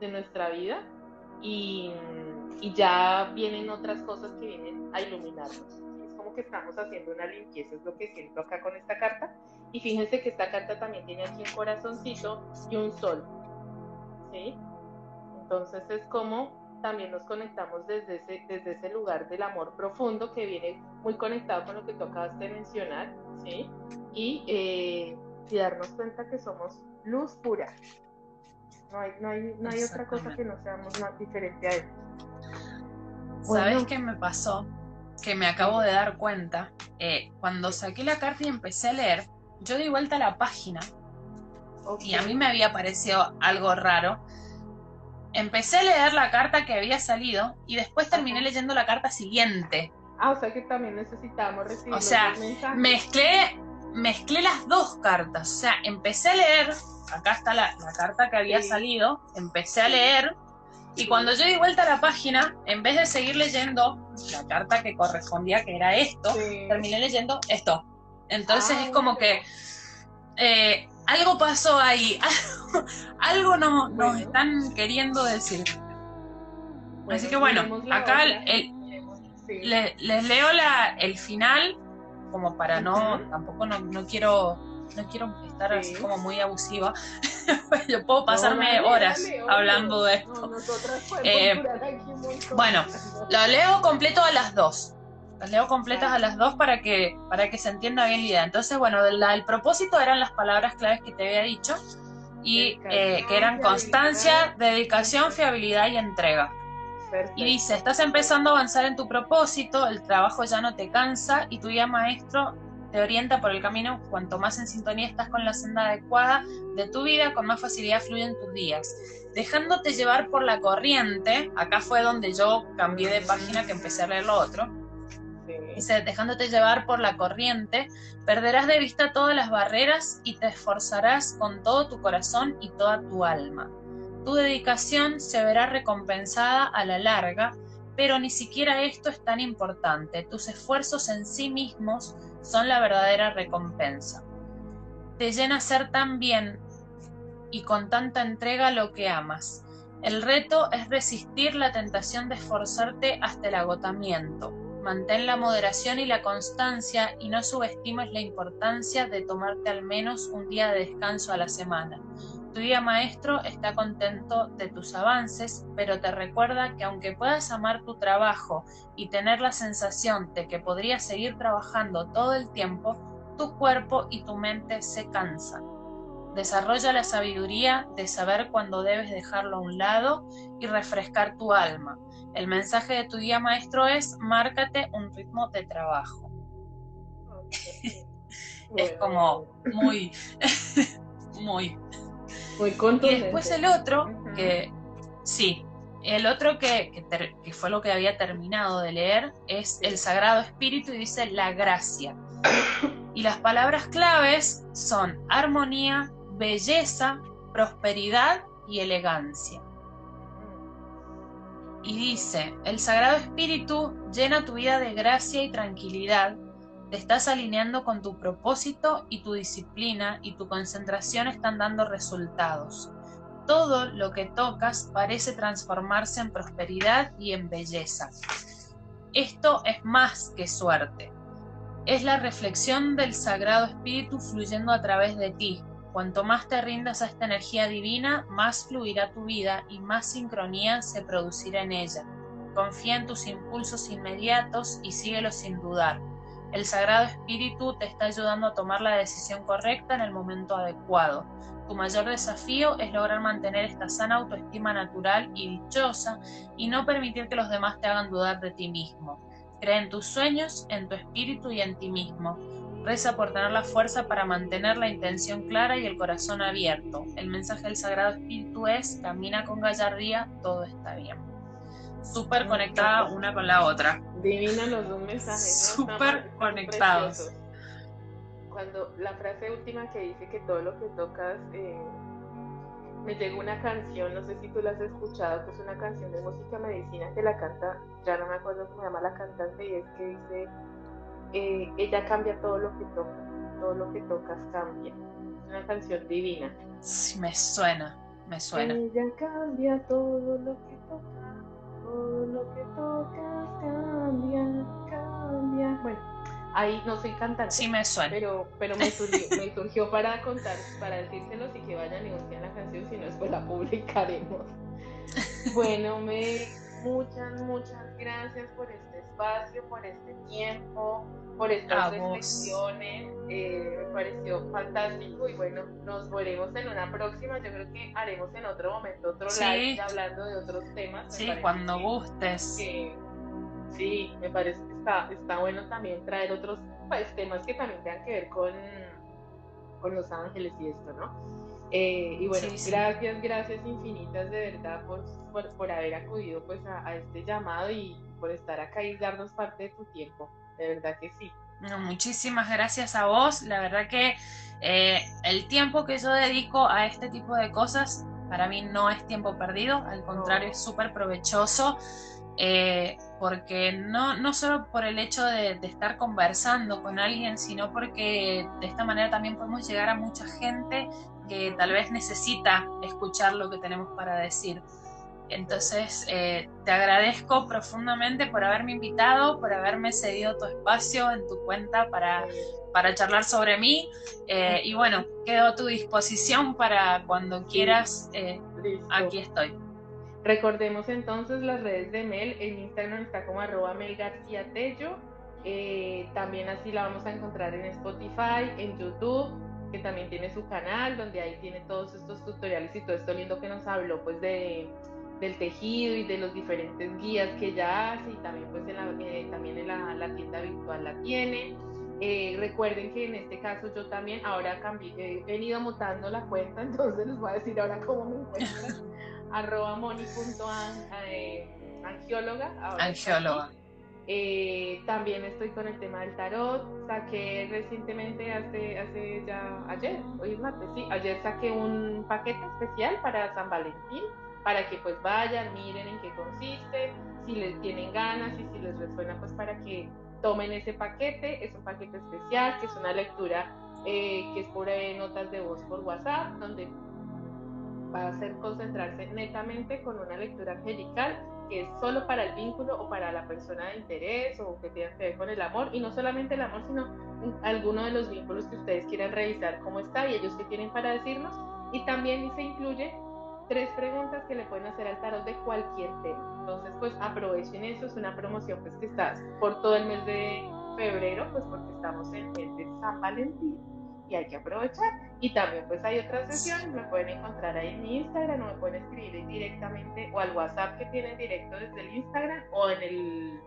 de nuestra vida y, y, ya vienen otras cosas que vienen a iluminarnos. Es como que estamos haciendo una limpieza, es lo que siento acá con esta carta. Y fíjense que esta carta también tiene aquí un corazoncito y un sol. ¿sí? Entonces es como también nos conectamos desde ese, desde ese lugar del amor profundo que viene muy conectado con lo que tú acabas de mencionar. ¿sí? Y eh, y darnos cuenta que somos luz pura. No hay, no hay, no hay otra cosa que no seamos más diferente a eso. ¿Sabes qué me pasó? Que me acabo de dar cuenta. Eh, cuando saqué la carta y empecé a leer, yo di vuelta a la página y a mí me había parecido algo raro. Empecé a leer la carta que había salido y después terminé leyendo la carta siguiente. Ah, o sea que también necesitamos recibir. O sea, mezclé mezclé las dos cartas. O sea, empecé a leer, acá está la, carta que había salido, empecé a leer, y cuando yo di vuelta a la página, en vez de seguir leyendo la carta que correspondía, que era esto, terminé leyendo esto. Entonces es como que eh, algo pasó ahí, <laughs> algo, no, nos están queriendo decir. Así que bueno, acá les leo la, el final como para no, tampoco no, no quiero no quiero estar así como muy abusiva. <laughs> Yo puedo pasarme horas hablando de esto. Eh, bueno, lo leo completo a las dos. Las leo completas a las dos para que, para que se entienda bien la idea. Entonces, bueno, el propósito eran las palabras claves que te había dicho y eh, que eran constancia, dedicación, fiabilidad y entrega. Y dice, estás empezando a avanzar en tu propósito, el trabajo ya no te cansa y tu guía maestro te orienta por el camino. Cuanto más en sintonía estás con la senda adecuada de tu vida, con más facilidad fluyen tus días. Dejándote llevar por la corriente, acá fue donde yo cambié de página que empecé a leer lo otro. Dice, dejándote llevar por la corriente, perderás de vista todas las barreras y te esforzarás con todo tu corazón y toda tu alma. Tu dedicación se verá recompensada a la larga, pero ni siquiera esto es tan importante. Tus esfuerzos en sí mismos son la verdadera recompensa. Te llena ser tan bien y con tanta entrega lo que amas. El reto es resistir la tentación de esforzarte hasta el agotamiento. Mantén la moderación y la constancia y no subestimes la importancia de tomarte al menos un día de descanso a la semana. Tu guía maestro está contento de tus avances, pero te recuerda que aunque puedas amar tu trabajo y tener la sensación de que podrías seguir trabajando todo el tiempo, tu cuerpo y tu mente se cansan. Desarrolla la sabiduría de saber cuándo debes dejarlo a un lado y refrescar tu alma. El mensaje de tu guía maestro es márcate un ritmo de trabajo. es como <laughs> muy, muy y después el otro, que sí, el otro que, que, fue lo que había terminado de leer es el Sagrado Espíritu y dice la gracia. Y las palabras claves son armonía, belleza, prosperidad y elegancia. Y dice, el Sagrado Espíritu llena tu vida de gracia y tranquilidad te estás alineando con tu propósito y tu disciplina y tu concentración están dando resultados. Todo lo que tocas parece transformarse en prosperidad y en belleza. Esto es más que suerte. Es la reflexión del Sagrado Espíritu fluyendo a través de ti, Cuanto más te rindas a esta energía divina, más fluirá tu vida y más sincronía se producirá en ella. Confía en tus impulsos inmediatos y síguelos sin dudar. El Sagrado Espíritu te está ayudando a tomar la decisión correcta en el momento adecuado. Tu mayor desafío es lograr mantener esta sana autoestima natural y dichosa y no permitir que los demás te hagan dudar de ti mismo. Cree en tus sueños, en tu espíritu y en ti mismo. Reza por tener la fuerza para mantener la intención clara y el corazón abierto. El mensaje del Sagrado Espíritu es, camina con gallardía, todo está bien súper conectada una con la otra. Divina los dos mensajes. Súper conectados. Cuando la frase última que dice que todo lo que tocas, eh, me llegó una canción, no sé si tú la has escuchado, que es una canción de música medicina que la canta, ya no me acuerdo cómo se llama la cantante, y es que dice, eh, ella cambia todo lo que toca, todo lo que tocas cambia. Es una canción divina. Sí, me suena, me suena. Ella cambia todo lo que toca todo lo que tocas cambia, cambia. Bueno, ahí no soy cantante. Sí me suena. Pero, pero me, <laughs> surgió, me surgió para contar, para decírselos y que vayan y busquen la canción, si no después la publicaremos. <laughs> Bueno, me muchas, muchas gracias por este espacio, por este tiempo, por estas reflexiones. Eh, me pareció fantástico y bueno, nos veremos en una próxima. Yo creo que haremos en otro momento otro live hablando de otros temas. Sí, cuando gustes. sí, me parece que está, está bueno también traer otros pues, temas que también tengan que ver con, con Los Ángeles y esto, ¿no? Eh, y bueno, gracias, gracias infinitas de verdad por, por, haber acudido pues a, a, este llamado y por estar acá y darnos parte de tu tiempo. De verdad que sí muchísimas gracias a vos. La verdad que eh, el tiempo que yo dedico a este tipo de cosas para mí no es tiempo perdido, al contrario es súper provechoso. Eh, porque no, no solo por el hecho de, de, estar conversando con alguien, sino porque de esta manera también podemos llegar a mucha gente que tal vez necesita escuchar lo que tenemos para decir. Entonces, eh, te agradezco profundamente por haberme invitado, por haberme cedido tu espacio en tu cuenta para, para charlar sobre mí. Eh, y bueno, quedo a tu disposición para cuando quieras. Eh, aquí estoy. Recordemos entonces las redes de Mel. En Instagram está como arroba Mel García Tello. también así la vamos a encontrar en Spotify, en YouTube, que también tiene su canal, donde ahí tiene todos estos tutoriales y todo esto lindo que nos habló, pues de del tejido y de los diferentes guías que ella hace y también pues en la, eh, también en la, tienda virtual la tiene. Eh, recuerden que en este caso yo también ahora cambié, he venido mutando la cuenta, <laughs> entonces les voy a decir ahora cómo me encuentran. <laughs> arroba moni.angióloga. Angióloga. Eh, también estoy con el tema del tarot. Saqué recientemente, hace, hace ya ayer, hoy es martes, sí, ayer saqué un paquete especial para San Valentín para que pues vayan, miren en qué consiste, si les tienen ganas y si les resuena pues para que tomen ese paquete, es un paquete especial que es una lectura eh, que es por eh, notas de voz por WhatsApp, donde va a ser concentrarse netamente con una lectura angelical que es solo para el vínculo o para la persona de interés o que tenga que ver con el amor. Y no solamente el amor sino alguno de los vínculos que ustedes quieran revisar cómo está y ellos que tienen para decirnos. Y también se incluye tres preguntas que le pueden hacer al tarot de cualquier tema. Entonces, pues aprovechen eso, es una promoción pues que está por todo el mes de febrero, pues porque estamos en el de San Valentín y hay que aprovechar. Y también pues hay otras sesiones, me pueden encontrar ahí en mi Instagram o me pueden escribir directamente o al WhatsApp que tienen directo desde el Instagram o en, el,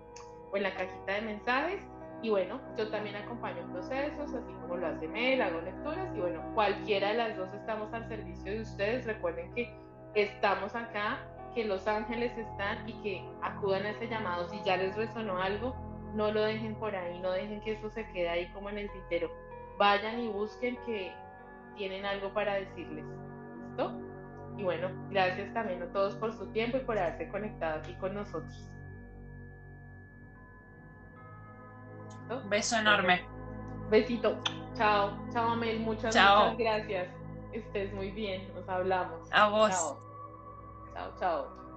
o en la cajita de mensajes. Y bueno, yo también acompaño procesos, así como lo hace Mel, hago lecturas y bueno, cualquiera de las dos estamos al servicio de ustedes. Recuerden que estamos acá, que los ángeles están y que acudan a ese llamado. Si ya les resonó algo, no lo dejen por ahí, no dejen que eso se quede ahí como en el tintero. Vayan y busquen que tienen algo para decirles. ¿Listo? Y bueno, gracias también a todos por su tiempo y por haberse conectado aquí con nosotros. Beso enorme. Besito. Chao. Chao, Amel. Muchas, muchas gracias estés muy bien, nos hablamos. A vos. Chao, chao. chao.